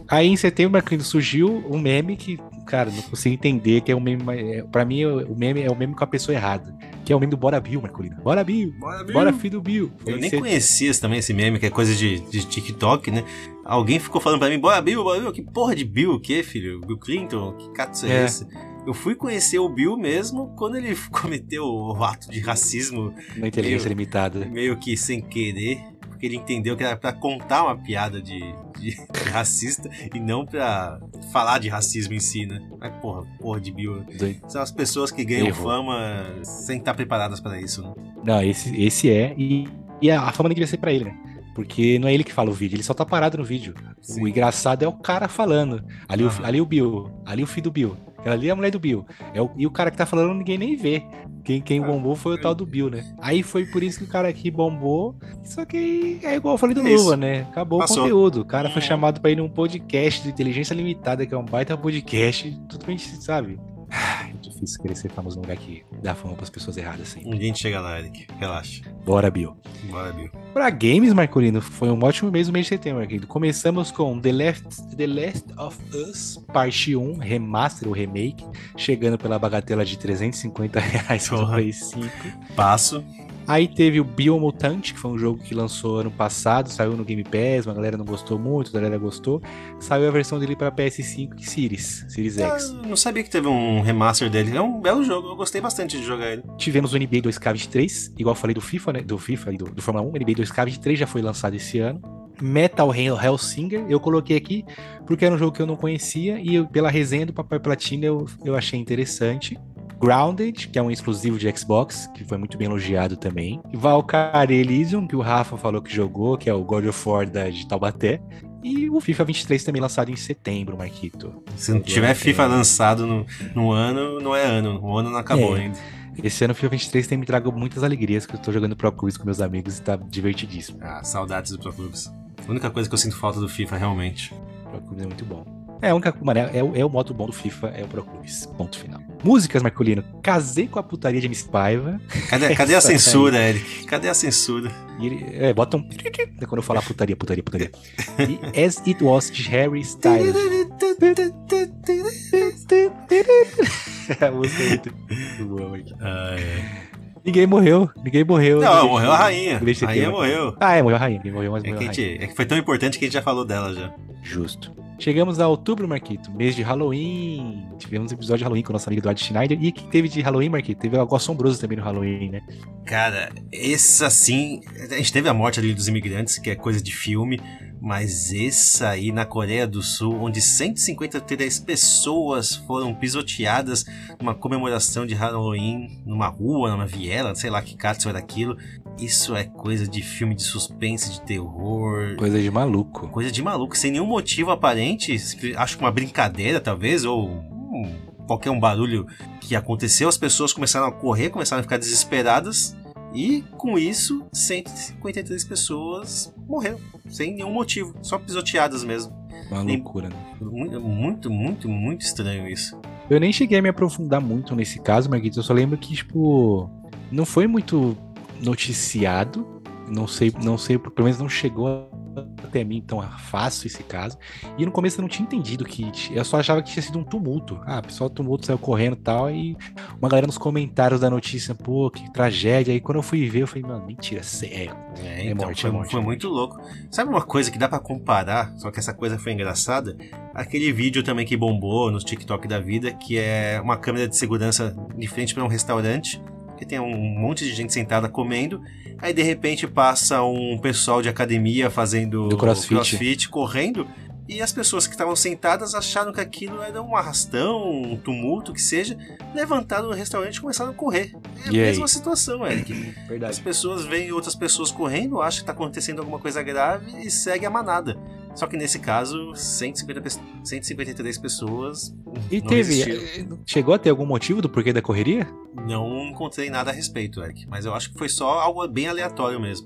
Aí em setembro, surgiu um meme que, cara, não consigo entender, que é um meme. É, pra mim, o meme é o meme com a pessoa errada. Que é o meme do Bora Bill, Marcolina. Bora Bill! Bora, Bora filho do Bill! Eu nem set- conhecia também esse meme, que é coisa de, de TikTok, né? Alguém ficou falando pra mim, bora Bill, bora Bill. Que porra de Bill o quê, filho? Bill Clinton? Que cato é, É. esse? Eu fui conhecer o Bill mesmo quando ele cometeu o ato de racismo Na inteligência Eu- limitada. meio que sem querer, porque ele entendeu que era pra contar uma piada de, de- de racista e não pra falar de racismo em si, né? Mas porra, porra de Bill. São as pessoas que ganham Errou. fama sem estar preparadas pra isso, né? Não, esse, esse é. E, e a, fama nem devia ser pra ele, né? Porque não é ele que fala o vídeo, ele só tá parado no vídeo. Sim. O engraçado é o cara falando. Ali, o, ali o Bill, ali o filho do Bill. Aquela ali é a mulher do Bill. É o, e o cara que tá falando ninguém nem vê. Quem, quem Ah, bombou foi o tal do Bill, né? Aí foi por isso que o cara aqui bombou. Só que é igual eu falei do É. Luva, né? Acabou Passou. o conteúdo. O cara foi chamado pra ir num podcast de inteligência limitada, que é um baita podcast. Totalmente, sabe? Difícil querer ser famoso num lugar que dá fama pras pessoas erradas assim. A gente chega lá, Eric. Relaxa. Bora, Bill. Bora, Bill. Pra games, Marcolino, foi um ótimo mês, o mês de setembro, Marcolino. Começamos com The Last, The Last of Us, parte 1, remaster ou remake, chegando pela bagatela de 350 reais no Porra. Play 5. Passo. Aí teve o Biomutant, que foi um jogo que lançou ano passado, saiu no Game Pass, uma galera não gostou muito, a galera gostou. Saiu a versão dele pra PS5 e Series, Series X. Eu não sabia que teve um remaster dele. É um belo jogo. Eu gostei bastante de jogar ele. Tivemos o NBA 2K23, igual eu falei do FIFA, né? Do FIFA e do, do Fórmula 1. O NBA 2K23 já foi lançado esse ano. Metal Hell- Hellsinger, eu coloquei aqui porque era um jogo que eu não conhecia e eu- pela resenha do Papai Platina eu, eu achei interessante. Grounded, que é um exclusivo de Xbox, que foi muito bem elogiado também. Valkyrie Elysium, que o Rafa falou que jogou, que é o God of War da, de Taubaté. E o FIFA 23 também lançado em setembro, Marquito. Se não tiver FIFA lançado no, no ano, não é ano. O ano não acabou É. ainda. Esse ano o FIFA 23 tem me trago muitas alegrias, que eu tô jogando Pro Quiz com meus amigos e tá divertidíssimo. Ah, saudades do Pro Clubs. A única coisa que eu sinto falta do FIFA, realmente. Pro Clubes é muito bom. É, a única, mano, é, é o- é o modo bom do FIFA, é o Pro Clubes. Ponto final. Músicas, Marcolino. Casei com a putaria de MC Paiva. Cadê, cadê a censura, Eric? Cadê a censura? Ele, é, bota um. Quando eu falar putaria, putaria, putaria. E As It Was de Harry Styles. a música é muito, muito boa. Ah, é. Ninguém morreu. Ninguém morreu. Não, Ninguém- morreu a rainha. A rainha morreu. Ah, é, morreu a rainha. Ninguém morreu, mas É morreu a rainha. gente- é que foi tão importante que a gente já falou dela já. Justo. Chegamos a outubro, Marquito, mês de Halloween. Tivemos um episódio de Halloween com nosso amigo Eduardo Schneider. E que teve de Halloween, Marquito? Teve algo assombroso também no Halloween, né? Cara, esse assim. A gente teve a morte ali dos imigrantes, que é coisa de filme. Mas esse aí na Coreia do Sul, onde 153 pessoas foram pisoteadas numa comemoração de Halloween, numa rua, numa viela, sei lá que cato era aquilo. Isso é coisa de filme de suspense, de terror. Coisa de maluco. Coisa de maluco, sem nenhum motivo aparente. Acho que uma brincadeira, talvez, ou hum, qualquer um barulho que aconteceu. As pessoas começaram a correr, começaram a ficar desesperadas. E com isso, 153 pessoas morreram, sem nenhum motivo, só pisoteadas mesmo. Uma loucura, né? Muito, muito, muito, estranho isso. Eu nem cheguei a me aprofundar muito nesse caso, Marquito. Eu só lembro que, tipo, não foi muito noticiado. Não sei, não sei, pelo menos não chegou até mim tão fácil esse caso. E no começo eu não tinha entendido que. Eu só achava que tinha sido um tumulto. Ah, o pessoal tumulto saiu correndo e tal. E uma galera nos comentários da notícia, pô, que tragédia. Aí quando eu fui ver, eu falei, mano, mentira, sério. É, É então morte, foi, é morte, foi é muito louco. Sabe uma coisa que dá pra comparar, só que essa coisa foi engraçada? Aquele vídeo também que bombou nos TikTok da vida, que é uma câmera de segurança de frente pra um restaurante, que tem um monte de gente sentada comendo, aí de repente passa um pessoal de academia fazendo Do crossfit. correndo, e as pessoas que estavam sentadas acharam que aquilo era um arrastão, um tumulto, que seja, levantaram no restaurante e começaram a correr. É a E aí? mesma situação, Eric. As Verdade. pessoas veem outras pessoas correndo, acham que tá acontecendo alguma coisa grave e segue a manada. Só que nesse caso, 150, pe- 153 pessoas. E teve. resistiram. eh, Chegou a ter algum motivo do porquê da correria? Não encontrei nada a respeito, Eric. Mas eu acho que foi só algo bem aleatório mesmo.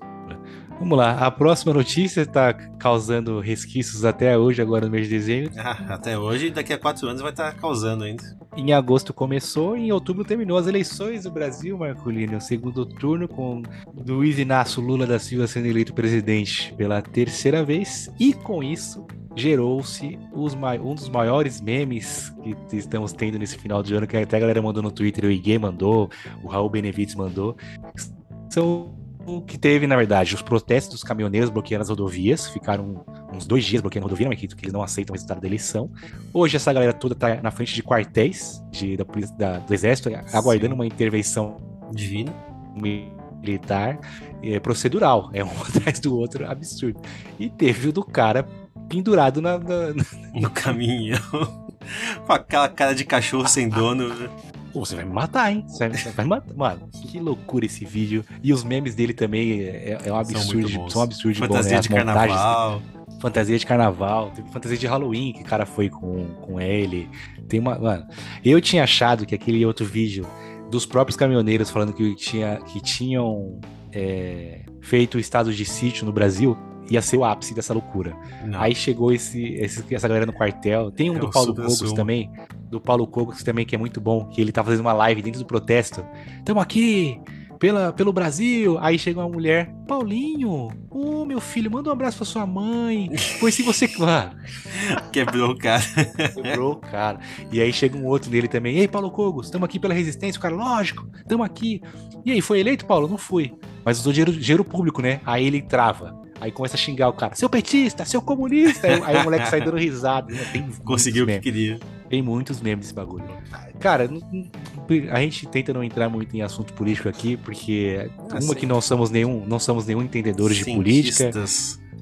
Vamos lá, a próxima notícia está causando resquícios até hoje, agora no mês de dezembro. Ah, até hoje, daqui a quatro anos vai estar tá causando ainda. Em agosto começou e em outubro terminou as eleições do Brasil, Marcolino. O segundo turno com Luiz Inácio Lula da Silva sendo eleito presidente pela terceira vez. E com isso, gerou-se um dos maiores memes que estamos tendo nesse final de ano, que até a galera mandou no Twitter, o Iguê mandou, o Raul Benevides mandou. São que teve, na verdade, os protestos dos caminhoneiros bloqueando as rodovias, ficaram uns dois dias bloqueando a rodovia, mas que eles não aceitam o resultado da eleição. Hoje essa galera toda tá na frente de quartéis de, da da, do exército, aguardando Sim. uma intervenção divina militar é, procedural, é um atrás do outro absurdo. E teve o do cara pendurado na, na... no caminho, com aquela cara de cachorro sem dono. Pô, você vai me matar, hein? Você vai, me matar. Mano, que loucura esse vídeo. E os memes dele também é, é um absurdo. São, são um absurdo Fantasia bom, né? de carnaval. Fantasia de carnaval. Teve fantasia de Halloween que o cara foi com, com ele. Tem uma. Mano, eu tinha achado que aquele outro vídeo dos próprios caminhoneiros falando que, tinha, que tinham é, feito o estado de sítio no Brasil ia ser o ápice dessa loucura. Não. Aí chegou esse, esse, essa galera no quartel. Tem um é do Paulo Cogos também. Do Paulo Cogos também, que é muito bom. Que ele tá fazendo uma live dentro do protesto. Tamo aqui pela, pelo Brasil. Aí chega uma mulher, Paulinho, ô oh, meu filho, manda um abraço pra sua mãe. Pois se você. Ah. Quebrou o cara. Quebrou o cara. E aí chega um outro dele também. Ei, Paulo Cogos, estamos aqui pela resistência. O cara, lógico, estamos aqui. E aí, foi eleito, Paulo? Não fui. Mas usou dinheiro, dinheiro público, né? Aí ele trava. Aí começa a xingar o cara, seu petista, seu comunista. Aí, aí o moleque sai dando risada. Né? Tem Conseguiu o que queria. Tem muitos memes desse bagulho. Cara, a gente tenta não entrar muito em assunto político aqui, porque ah, uma que não somos nenhum, não somos nenhum entendedores de política,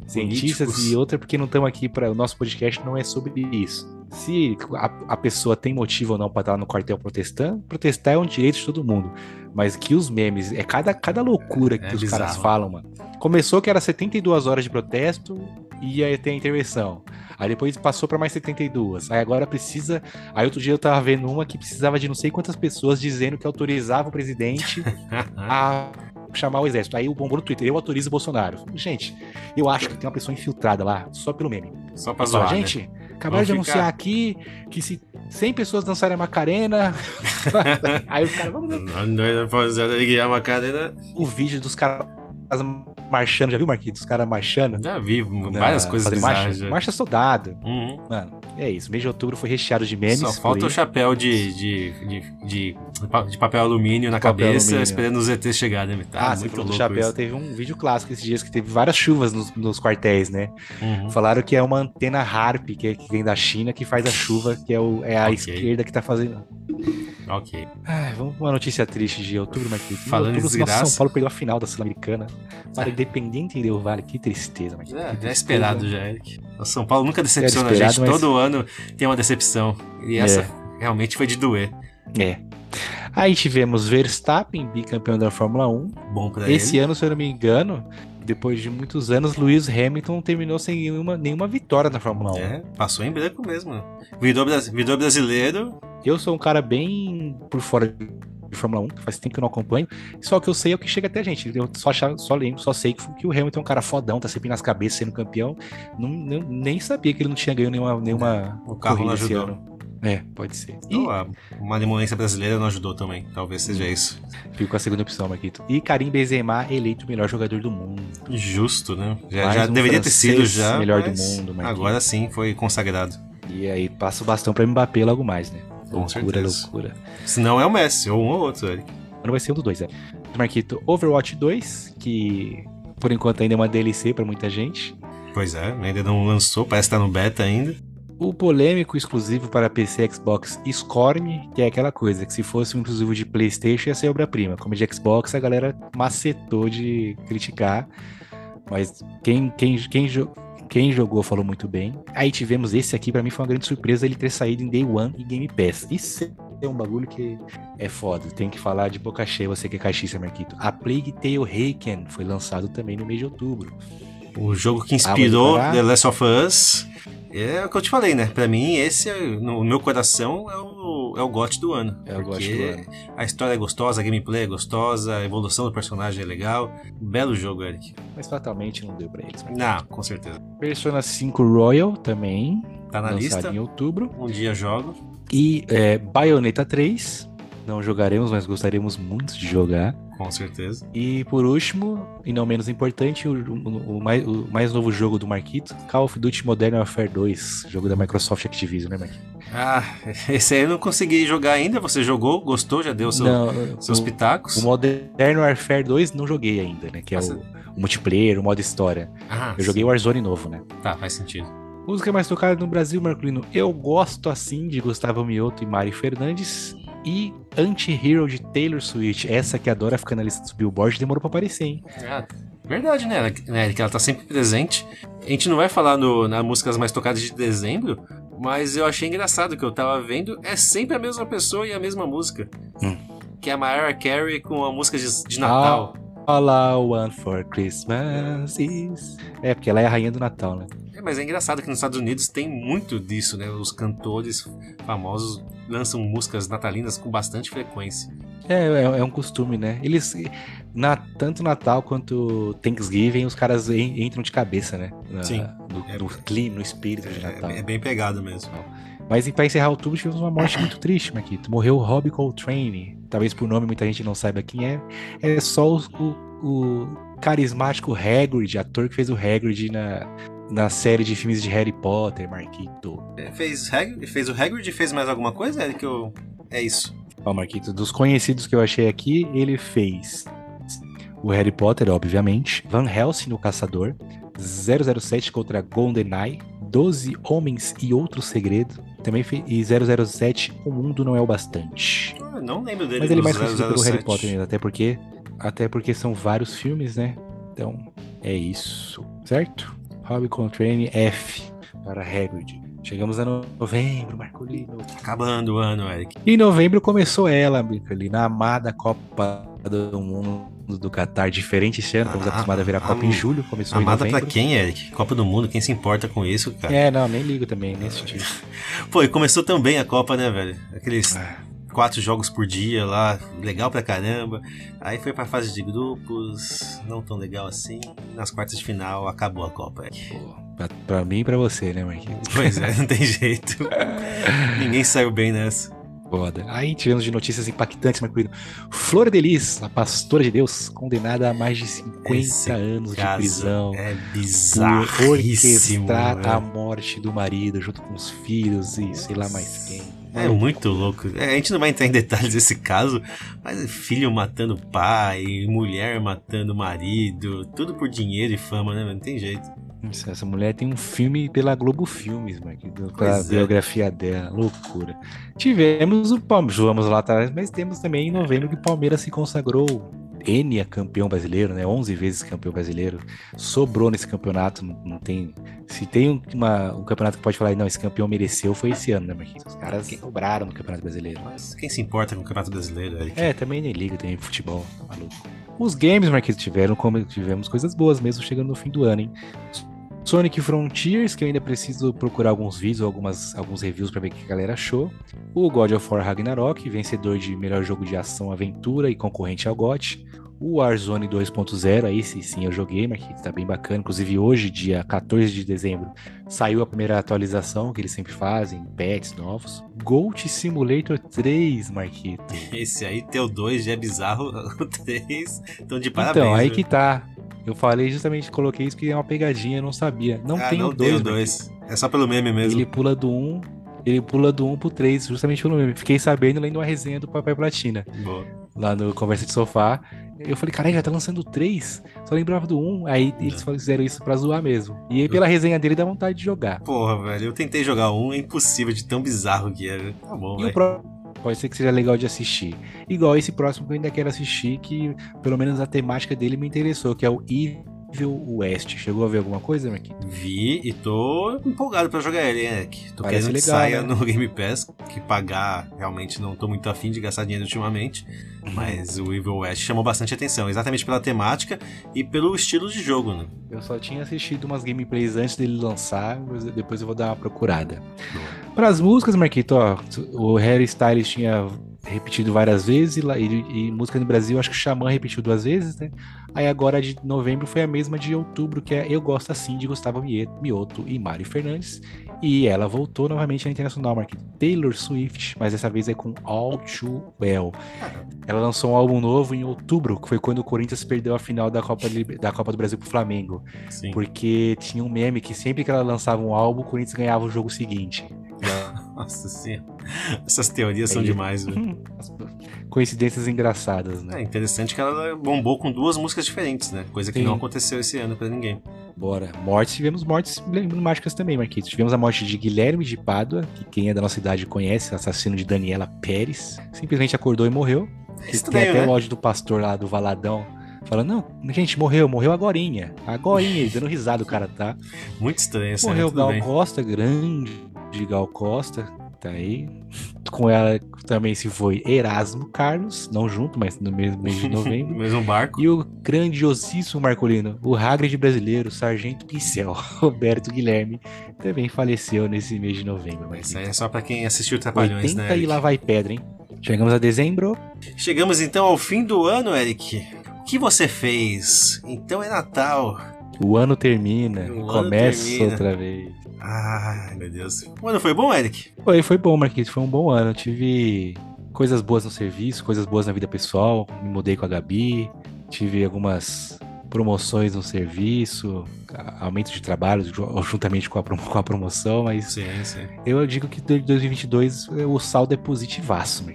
cientistas políticos. e outra porque não estamos aqui para o nosso podcast não é sobre isso. Se a, a pessoa tem motivo ou não para estar no quartel protestando, protestar é um direito de todo mundo. Mas que os memes, é cada, cada loucura que é os bizarro. caras falam, mano. Começou que era 72 horas de protesto e ia ter a intervenção. Aí depois passou para mais 72. Aí agora precisa. Aí outro dia eu tava vendo uma que precisava de não sei quantas pessoas dizendo que autorizava o presidente a chamar o exército. Aí o bombou no Twitter, eu autorizo o Bolsonaro. Gente, eu acho que tem uma pessoa infiltrada lá, só pelo meme. Só pra zoar, Gente, né? acabaram de anunciar ficar... aqui que se 100 pessoas dançarem a Macarena... aí o cara, vamos... Não, Macarena... O vídeo dos caras marchando, já viu, Marquinhos? Os caras marchando? Já vi, várias na, coisas marcha, marcha soldado. Uhum. Mano, é isso. Mês de outubro foi recheado de memes. Só falta o chapéu de, de, de, de, papel alumínio na cabeça, esperando os ETs chegarem. Né? Tá ah, muito louco chapéu. Isso. Teve um vídeo clássico esses dias que teve várias chuvas nos, quartéis, né? Uhum. Falaram que é uma antena HARP, que, é, que vem da China, que faz a chuva, que é, o, é a esquerda que tá fazendo. Ok. Vamos pra uma notícia triste de outubro, Marquinhos. Falando em desgraça... São Paulo perdeu a final da Sul-Americana para Independente Del Vale. Que tristeza, Marquinhos. É, é esperado já, Eric. O São Paulo nunca decepciona a gente. Todo ano tem uma decepção. E essa é. realmente foi de doer. É. Aí tivemos Verstappen, bicampeão da Fórmula 1. Bom pra Esse ele. ano, se eu não me engano, depois de muitos anos, Lewis Hamilton terminou sem nenhuma, nenhuma vitória na Fórmula 1. É, passou em branco mesmo. Vidor, vidor brasileiro. Eu sou um cara bem por fora de Fórmula 1, faz tempo que eu não acompanho. Só que eu sei é o que chega até a gente. Eu só, só lembro, só sei que, que o Hamilton é um cara fodão, tá sempre nas cabeças sendo campeão. Não, não, nem sabia que ele não tinha ganho nenhuma, nenhuma o carro corrida esse ano. É, pode ser. E... Então, a malemolência brasileira não ajudou também. Talvez seja isso. Fico com a segunda opção, Marquito. E Karim Benzema eleito o melhor jogador do mundo. Justo, né? Já, já um deveria ter sido já. melhor do mundo, Marquito. Agora sim foi consagrado. E aí passa o bastão pra Mbappé logo mais, né? Com loucura, certeza. loucura. Se não é o Messi, ou um ou outro, Eric. Não vai ser um dos dois, é. Marquito, Overwatch 2, que por enquanto ainda é uma DLC para muita gente. Pois é, ainda não lançou, parece que tá no beta ainda o polêmico exclusivo para PC e Xbox Scorn, que é aquela coisa que se fosse um exclusivo de PlayStation ia ser obra-prima. Como de Xbox, a galera macetou de criticar. Mas quem, quem, quem, quem jogou falou muito bem. Aí tivemos esse aqui, para mim foi uma grande surpresa ele ter saído em Day One e Game Pass. Isso é um bagulho que é foda. Tem que falar de boca cheia, você que é caixista, Marquito. A Plague Tale Reiken foi lançado também no mês de outubro. O jogo que inspirou The Last of Us é o que eu te falei, né? Pra mim, esse, é, no meu coração, é o, é o GOT do ano. É o GOT do ano. A história é gostosa, a gameplay é gostosa, a evolução do personagem é legal. Belo jogo, Eric. mas fatalmente não deu pra eles. Não, com certeza. Persona 5 Royal também. Tá na lista. em outubro. Um dia jogo. E é, Bayonetta 3. Não jogaremos, mas gostaríamos muito de jogar. Com certeza. E por último, e não menos importante, o, o- o mais, o mais novo jogo do Marquito, Call of Duty Modern Warfare 2, jogo da Microsoft Activision, né, Marquito? Ah, esse aí eu não consegui jogar ainda. Você jogou, gostou, já deu seu- Não, seus pitacos? o Modern Warfare 2 não joguei ainda, né? Que é o, o multiplayer, o modo história. Ah, Eu joguei o Warzone novo, né? Tá, faz sentido. Música mais tocada no Brasil, Marcolino. Eu gosto assim de Gustavo Mioto e Mari Fernandes. E Anti-Hero de Taylor Swift. Essa que adora ficar na lista dos Billboard demorou pra aparecer, hein? Ah, verdade, né, Eric? né, Eric? Ela tá sempre presente. A gente não vai falar no, nas músicas mais tocadas de dezembro, mas eu achei engraçado que eu tava vendo. É sempre a mesma pessoa e a mesma música. Hum. Que é a Mariah Carey com a música de, de Natal. All I want for Christmas is... É, porque ela é a rainha do Natal, né? É, mas é engraçado que nos Estados Unidos tem muito disso, né? Os cantores famosos lançam músicas natalinas com bastante frequência. É, é, é um costume, né? Eles, na, tanto Natal quanto Thanksgiving, os caras en- entram de cabeça, né? Na- Sim. No, É- no clima, no espírito de Natal. É, é bem pegado mesmo. Mas e pra encerrar outubro, tivemos uma morte muito triste, Marquito. Morreu o Robbie Coltrane. Talvez por nome muita gente não saiba quem é. É só o, o- o carismático Hagrid, ator que fez o Hagrid na, na série de filmes de Harry Potter, Marquito. É, Fez, Hag- fez o Hagrid e fez mais alguma coisa, Eric? Eu... É isso. Ó, Marquito, dos conhecidos que eu achei aqui, ele fez o Harry Potter, obviamente, Van Helsing, o Caçador, 007 contra GoldenEye, 12 Homens e Outro Segredo, também fez, e 007, O Mundo Não É o Bastante. Ah, não lembro dele Mas ele é mais conhecido pelo 007. Harry Potter mesmo, até porque, até porque são vários filmes, né? Então, é isso, certo? Robbie Coltrane F para Hagrid. Chegamos a novembro, Marcolino. Acabando o ano, Eric. Em novembro começou ela, ali na amada Copa do Mundo do Qatar, diferente esse ano, estamos Ah, acostumados a ver a Copa em julho, começou Amada em pra quem, Eric? Copa do Mundo, quem se importa com isso, cara? É, não, nem ligo também, nesse tipo. Pô, e começou também a Copa, né, velho? Aqueles Ah, quatro jogos por dia lá, legal pra caramba. Aí foi pra fase de grupos, não tão legal assim. Nas quartas de final, acabou a Copa. Pô, pra, pra mim e pra você, né, Marquinhos? Pois é, não tem jeito. Ninguém saiu bem nessa. Foda. Aí tivemos de notícias impactantes, Marcolino. Flor de Lis, a pastora de Deus, condenada a mais de 50 Esse anos de prisão. é Por bizarríssimo. orquestrar a velho. morte do marido junto com os filhos e sei lá mais quem. É muito louco. É, a gente não vai entrar em detalhes desse caso, mas filho matando pai, mulher matando marido, tudo por dinheiro e fama, né? Não tem jeito. Essa mulher tem um filme pela Globo Filmes, Marquinhos, pela é. biografia dela, loucura. Tivemos o Palmeiras, vamos lá atrás, mas temos também em novembro que o Palmeiras se consagrou N a campeão brasileiro, né? 11 vezes campeão brasileiro. Sobrou nesse campeonato, não, não tem. Se tem um, uma- um campeonato que pode falar, não, esse campeão mereceu, foi esse ano, né, Marquinhos? Os caras cobraram no Campeonato Brasileiro. Mas quem se importa com o Campeonato Brasileiro, Eric? É, também nem liga, tem futebol, maluco. Os games, Marquinhos, tiveram, como tivemos coisas boas mesmo chegando no fim do ano, hein? Sonic Frontiers, que eu ainda preciso procurar alguns vídeos, algumas, alguns reviews pra ver o que a galera achou. O God of War Ragnarok, vencedor de melhor jogo de ação aventura e concorrente ao GOT. O Warzone 2.0, aí sim, sim eu joguei, Marquinhos, tá bem bacana. Inclusive hoje, dia 14 de dezembro, saiu a primeira atualização que eles sempre fazem, patches novos. Goat Simulator 3, Marquito. Esse aí, teu 2 já é bizarro, o 3 então de parabéns. então, aí viu? que tá. Eu falei justamente, coloquei isso que é uma pegadinha, eu não sabia. Não ah, tem não o tem 2, o 2. É só pelo meme mesmo. Ele pula do 1, um, ele pula do 1 um pro 3, justamente pelo meme. Fiquei sabendo lendo uma resenha do Papai Platina, Boa. lá no Conversa de Sofá. Eu falei, caralho, já tá lançando o 3? Só lembrava do 1. Um. Aí eles fizeram isso pra zoar mesmo. E aí, pela resenha dele, dá vontade de jogar. Porra, velho, eu tentei jogar um, é impossível de tão bizarro que é. Tá bom, E o velho. Pode ser que seja legal de assistir. Igual esse próximo que eu ainda quero assistir, que pelo menos a temática dele me interessou, que é o Evil West. Chegou a ver alguma coisa, Marquinhos? Vi e tô empolgado pra jogar ele, hein, Eric? Tô Parece querendo que legal, saia né? no Game Pass, que pagar realmente não tô muito afim de gastar dinheiro ultimamente. Mas o Evil West chamou bastante atenção, exatamente pela temática e pelo estilo de jogo, né? Eu só tinha assistido umas gameplays antes dele lançar, mas depois eu vou dar uma procurada. Para as músicas, Marquito, ó, o Harry Styles tinha repetido várias vezes e, e, e, música no Brasil, acho que o Xamã repetiu duas vezes, né? Aí agora de novembro foi a mesma de outubro, que é Eu Gosto Assim, de Gustavo Mioto e Mari Fernandes. E ela voltou novamente na Internacional, Marquito. Taylor Swift, mas dessa vez é com All Too Well. Ela lançou um álbum novo em outubro, que foi quando o Corinthians perdeu a final da Copa, da Copa do Brasil pro Flamengo. Sim. Porque tinha um meme que sempre que ela lançava um álbum, o Corinthians ganhava o jogo seguinte. Nossa senhora. Essas teorias são demais, velho. Coincidências engraçadas, né? É interessante que ela bombou com duas músicas diferentes, né? Coisa que Sim. não aconteceu esse ano para ninguém. Bora. Mortes, tivemos mortes emblemáticas também, Marquinhos. Tivemos a morte de Guilherme de Pádua, que quem é da nossa idade conhece, assassino de Daniela Pérez. Simplesmente acordou e morreu. Estranho, Tem até né? o ódio do pastor lá do Valadão. Falando, não, gente, morreu, morreu agorinha. Agorinha, dando risada o cara, tá? Muito estranho, Morreu Gal bem. Costa, grande Gal Costa, tá aí. Com ela também se foi Erasmo Carlos, não junto, mas no mesmo mês de novembro. mesmo barco. E o grandiosíssimo Marcolino, o Hagrid brasileiro, Sargento Pincel, Roberto Guilherme, também faleceu nesse mês de novembro. Mas Isso aí é só pra quem assistiu Trapalhões, 80 né? e lá vai pedra, hein? Chegamos a dezembro. Chegamos então ao fim do ano, Eric. O que você fez? Então é Natal. O ano termina, o começa ano termina. outra vez. Ai, meu Deus. O ano foi bom, Eric? Foi, foi bom, Marquinhos. Foi um bom ano. Eu tive coisas boas no serviço, coisas boas na vida pessoal. Me mudei com a Gabi. Tive algumas promoções no serviço, aumento de trabalho juntamente com a, com a promoção, mas sim, sim. eu digo que 2022 o saldo é positivaço,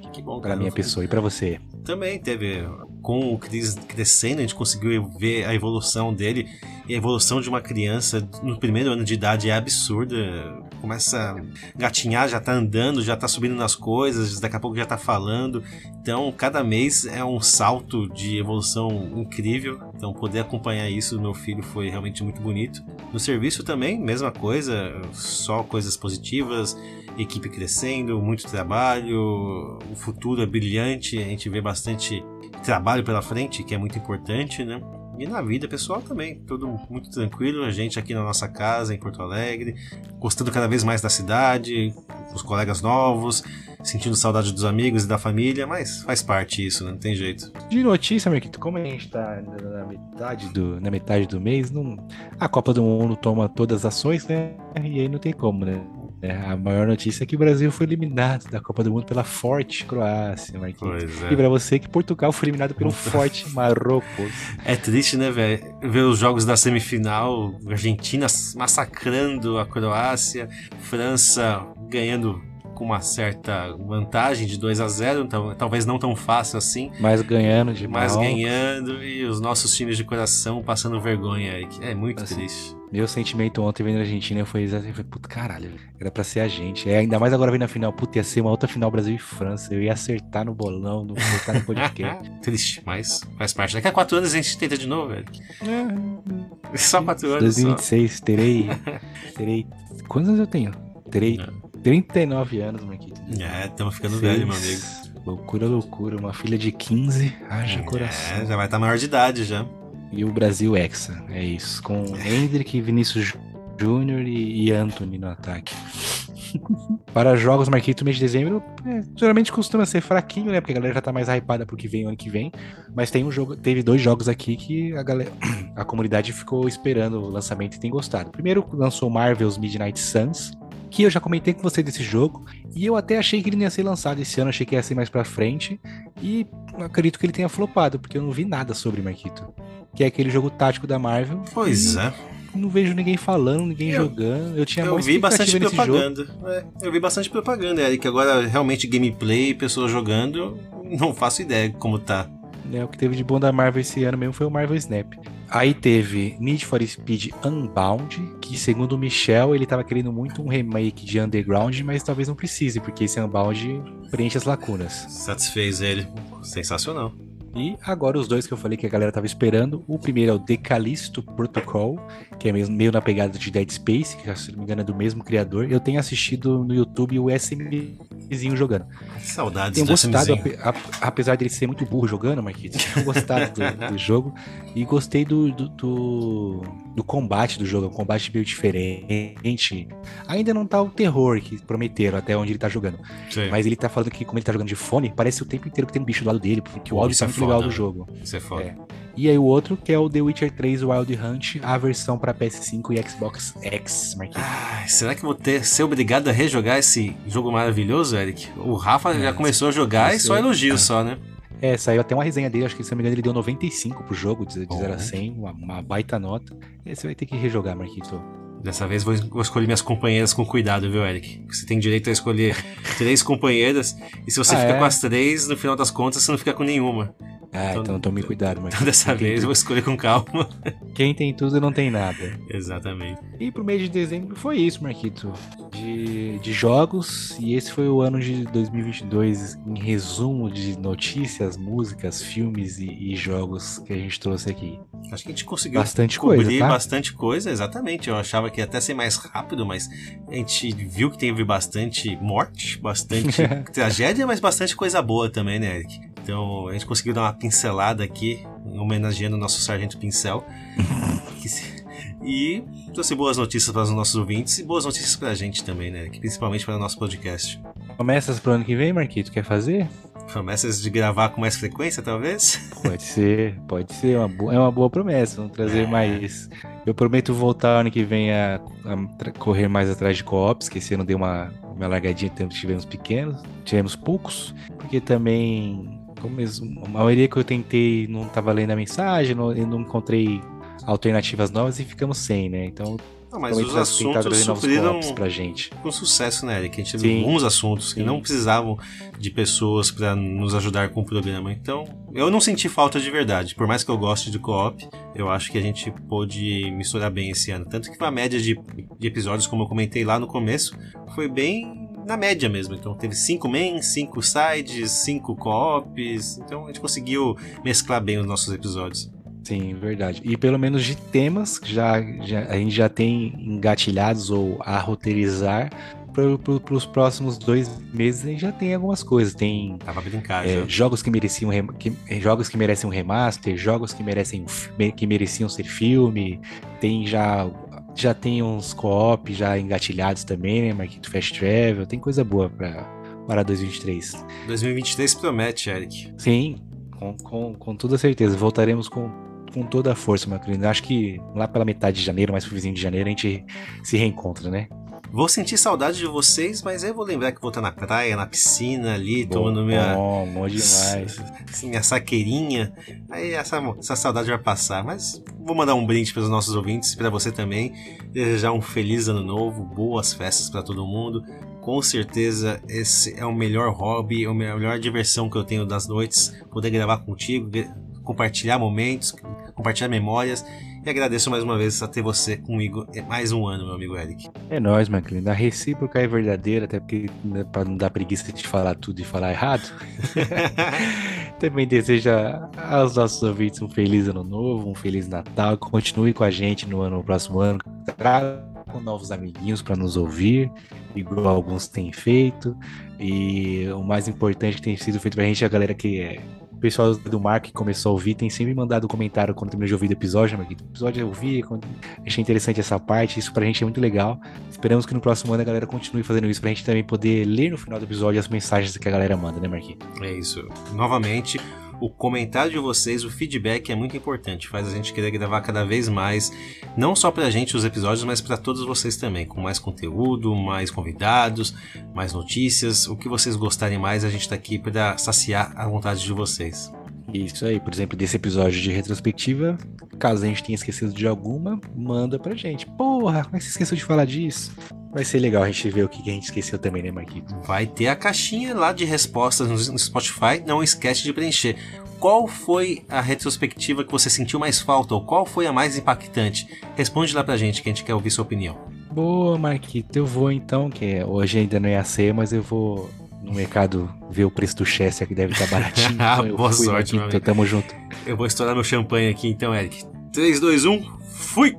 para minha pessoa e para você. Também teve com o Cris crescendo, a gente conseguiu ver a evolução dele e a evolução de uma criança no primeiro ano de idade é absurda. Começa a gatinhar, já tá andando, já tá subindo nas coisas, daqui a pouco já tá falando. Então, cada mês é um salto de evolução incrível. Então, poder acompanhar isso do meu filho foi realmente muito bonito. No serviço também, mesma coisa, só coisas positivas, equipe crescendo, muito trabalho, o futuro é brilhante, a gente vê bastante trabalho pela frente, que é muito importante, né? E na vida pessoal também, tudo muito tranquilo. A gente aqui na nossa casa em Porto Alegre, gostando cada vez mais da cidade, os colegas novos, sentindo saudade dos amigos e da família, mas faz parte isso, né? não tem jeito. De notícia, Marquito, como a gente tá na metade do, na metade do mês, não, a Copa do Mundo toma todas as ações, né? E aí não tem como, né? É, a maior notícia é que o Brasil foi eliminado da Copa do Mundo pela forte Croácia, Marquinhos. É. E pra você que Portugal foi eliminado pelo forte Marrocos. É triste, né, velho? Ver os jogos da semifinal, Argentina massacrando a Croácia, França ganhando com uma certa vantagem de 2 a 0 então, talvez não tão fácil assim. Mas ganhando de Mas ganhando e os nossos times de coração passando vergonha aí. É muito assim, triste. Meu sentimento ontem vendo a Argentina foi exatamente, puta caralho, era pra ser a gente. É, ainda mais agora vendo a final, puta, ia ser uma outra final Brasil e França. Eu ia acertar no bolão, no, acertar no podcast. Triste, mas faz parte. Daqui a quatro anos a gente tenta de novo, velho. É. Só quatro anos. 2026, só. terei. Terei. Quantos anos eu tenho? Terei. É. 39 anos, Marquinhos. É, estamos ficando velho, meu amigo. Loucura, loucura. Uma filha de 15, haja é, coração. já vai estar tá maior de idade já. E o Brasil Hexa, é isso. Com Hendrick, Vinícius Júnior e, e Anthony no ataque. Para jogos, Marquito, mês de dezembro, é, geralmente costuma ser fraquinho, né? Porque a galera já tá mais hypada pro que vem ano que vem. Mas tem um jogo, teve dois jogos aqui que a galera, a comunidade ficou esperando o lançamento e tem gostado. Primeiro lançou Marvel's Midnight Suns, que eu já comentei com você desse jogo, e eu até achei que ele não ia ser lançado esse ano, achei que ia ser mais pra frente, e acredito que ele tenha flopado, porque eu não vi nada sobre Marquito. Que é aquele jogo tático da Marvel. Pois é. Não vejo ninguém falando, ninguém eu, jogando. Eu tinha Eu vi bastante propaganda. É, eu vi bastante propaganda, Eric. Agora, realmente, gameplay, pessoas jogando, não faço ideia como tá. É, o que teve de bom da Marvel esse ano mesmo foi o Marvel Snap. Aí teve Need for Speed Unbound, que segundo o Michel, ele tava querendo muito um remake de Underground, mas talvez não precise, porque esse Unbound preenche as lacunas. Satisfez ele. Sensacional. E agora os dois que eu falei que a galera tava esperando. O primeiro é o Decalisto Protocol, que é meio na pegada de Dead Space, que se não me engano é do mesmo criador. Eu tenho assistido no YouTube o SM, vizinho jogando. Saudades Tenho do gostado, SMzinho. ape- a- apesar dele ser muito burro jogando, Marquinhos, tenho gostado do, do jogo e gostei do, do, do, do combate do jogo, é um combate meio diferente. Ainda não tá o terror que prometeram até onde ele tá jogando, Sim, mas ele tá falando que como ele tá jogando de fone, parece o tempo inteiro que tem um bicho do lado dele, porque o áudio isso tá é muito foda, legal do jogo. Isso é foda. É. E aí o outro que é o The Witcher 3 Wild Hunt, a versão pra PS5 e Xbox X, Marquinhos. Ai, será que vou ter ser obrigado a rejogar esse jogo maravilhoso, Eric? O Rafa já É, começou a jogar e só elogios só, né? É, saiu até uma resenha dele, acho que se não me engano ele deu 95 pro jogo, de, de Bom. 0 a 100, uma, uma baita nota. E você vai ter que rejogar, Marquito. Dessa vez vou, vou escolher minhas companheiras com cuidado, viu, Eric? Você tem direito a escolher três companheiras e se você Ah, fica é? com as três, no final das contas você não fica com nenhuma. Ah, Então- então tome cuidado, Marquito. Então dessa vez eu vou escolher com calma. Quem tem tudo não tem nada. Exatamente. E pro mês de dezembro foi isso, Marquito. De, de jogos, e esse foi o ano de 2022 em resumo de notícias, músicas, filmes e, e jogos que a gente trouxe aqui. Acho que a gente conseguiu Bastante coisa, tá? bastante coisa, exatamente. Eu achava que ia até ser mais rápido, mas a gente viu que teve bastante morte, bastante tragédia, mas bastante coisa boa também, né, Eric? Então a gente conseguiu dar uma pincelada aqui, homenageando o nosso Sargento Pincel. E trouxe boas notícias para os nossos ouvintes e boas notícias para a gente também, né? Eric? Principalmente para o nosso podcast. Promessas pro ano que vem, Marquito, quer fazer? Promessas de gravar com mais frequência, talvez? Pode ser, pode ser, é uma boa, é uma boa promessa, vamos trazer mais. Eu prometo voltar ano que vem a, a correr mais atrás de co-ops, que esse ano deu uma, uma largadinha, tivemos pequenos, tivemos poucos, porque também, como es- a maioria que eu tentei não estava lendo a mensagem, não, eu não encontrei alternativas novas e ficamos sem, né? Então, Não, mas os assuntos supriram pra gente. com sucesso, né, Eric? A gente teve alguns assuntos que Sim. não precisavam de pessoas para nos ajudar com o programa. Então, eu não senti falta de verdade. Por mais que eu goste de co-op, eu acho que a gente pôde misturar bem esse ano. Tanto que a média de, de episódios, como eu comentei lá no começo, foi bem na média mesmo. Então, teve cinco mains, cinco sides, cinco co-ops. Então, a gente conseguiu mesclar bem os nossos episódios. Sim, verdade. E pelo menos de temas, já, já- a gente já tem engatilhados ou a roteirizar para os próximos dois meses. A gente já tem algumas coisas. Tem Dá pra brincar é, jogos que mereciam que- é, jogos que merecem um remaster, jogos que merecem que mereciam ser filme. Tem já já tem uns co-op já engatilhados também, né? Marquito Fast Travel. Tem coisa boa para para 2023. 2023 promete, Eric. Sim, com, com, com toda certeza. Voltaremos com, com toda a força, meu querido. Acho que lá pela metade de janeiro, mais pro vizinho de janeiro, a gente se reencontra, né? Vou sentir saudade de vocês, mas eu vou lembrar que vou estar na praia, na piscina ali, tomando bom, minha, Bom, bom demais. assim, minha saqueirinha. Aí essa, essa saudade vai passar. Mas vou mandar um brinde para os nossos ouvintes, para você também. Desejar um feliz ano novo, boas festas para todo mundo. Com certeza esse é o melhor hobby, a melhor diversão que eu tenho das noites. Poder gravar contigo, compartilhar momentos, compartilhar memórias. E agradeço mais uma vez a ter você comigo mais um ano, meu amigo Eric. É nóis, meu querido. A recíproca é verdadeira, até porque né, pra não dar preguiça de falar tudo e falar errado. Também deseja aos nossos ouvintes um feliz ano novo, um feliz Natal. Continue com a gente no ano no próximo ano. Traga com novos amiguinhos para nos ouvir, igual alguns têm feito. E o mais importante que tem sido feito pra gente é a galera que é. Pessoal do Mark que começou a ouvir tem sempre mandado comentário quando terminou de ouvir o episódio, mas o episódio eu ouvi, quando- achei interessante essa parte, isso pra gente é muito legal. Esperamos que no próximo ano a galera continue fazendo isso pra gente também poder ler no final do episódio as mensagens que a galera manda, né, Marquinhos? É isso. Novamente, o comentário de vocês, o feedback é muito importante. Faz a gente querer gravar cada vez mais, não só pra gente os episódios, mas pra todos vocês também, com mais conteúdo, mais convidados, mais notícias. O que vocês gostarem mais, a gente tá aqui pra saciar a vontade de vocês. Isso aí, por exemplo, desse episódio de retrospectiva, caso a gente tenha esquecido de alguma, manda pra gente. Porra, como é que você esqueceu de falar disso? Vai ser legal a gente ver o que a gente esqueceu também, né, Marquinhos? Vai ter a caixinha lá de respostas no Spotify, não esquece de preencher. Qual foi a retrospectiva que você sentiu mais falta ou qual foi a mais impactante? Responde lá pra gente que a gente quer ouvir sua opinião. Boa, Marquito, eu vou então, que é- hoje ainda não é a ceia, mas eu vou no mercado ver o preço do Chester, que deve estar baratinho. Então eu Boa fui, sorte, Marquito, tamo junto. Eu vou estourar meu champanhe aqui então, Eric. 3, 2, 1, fui!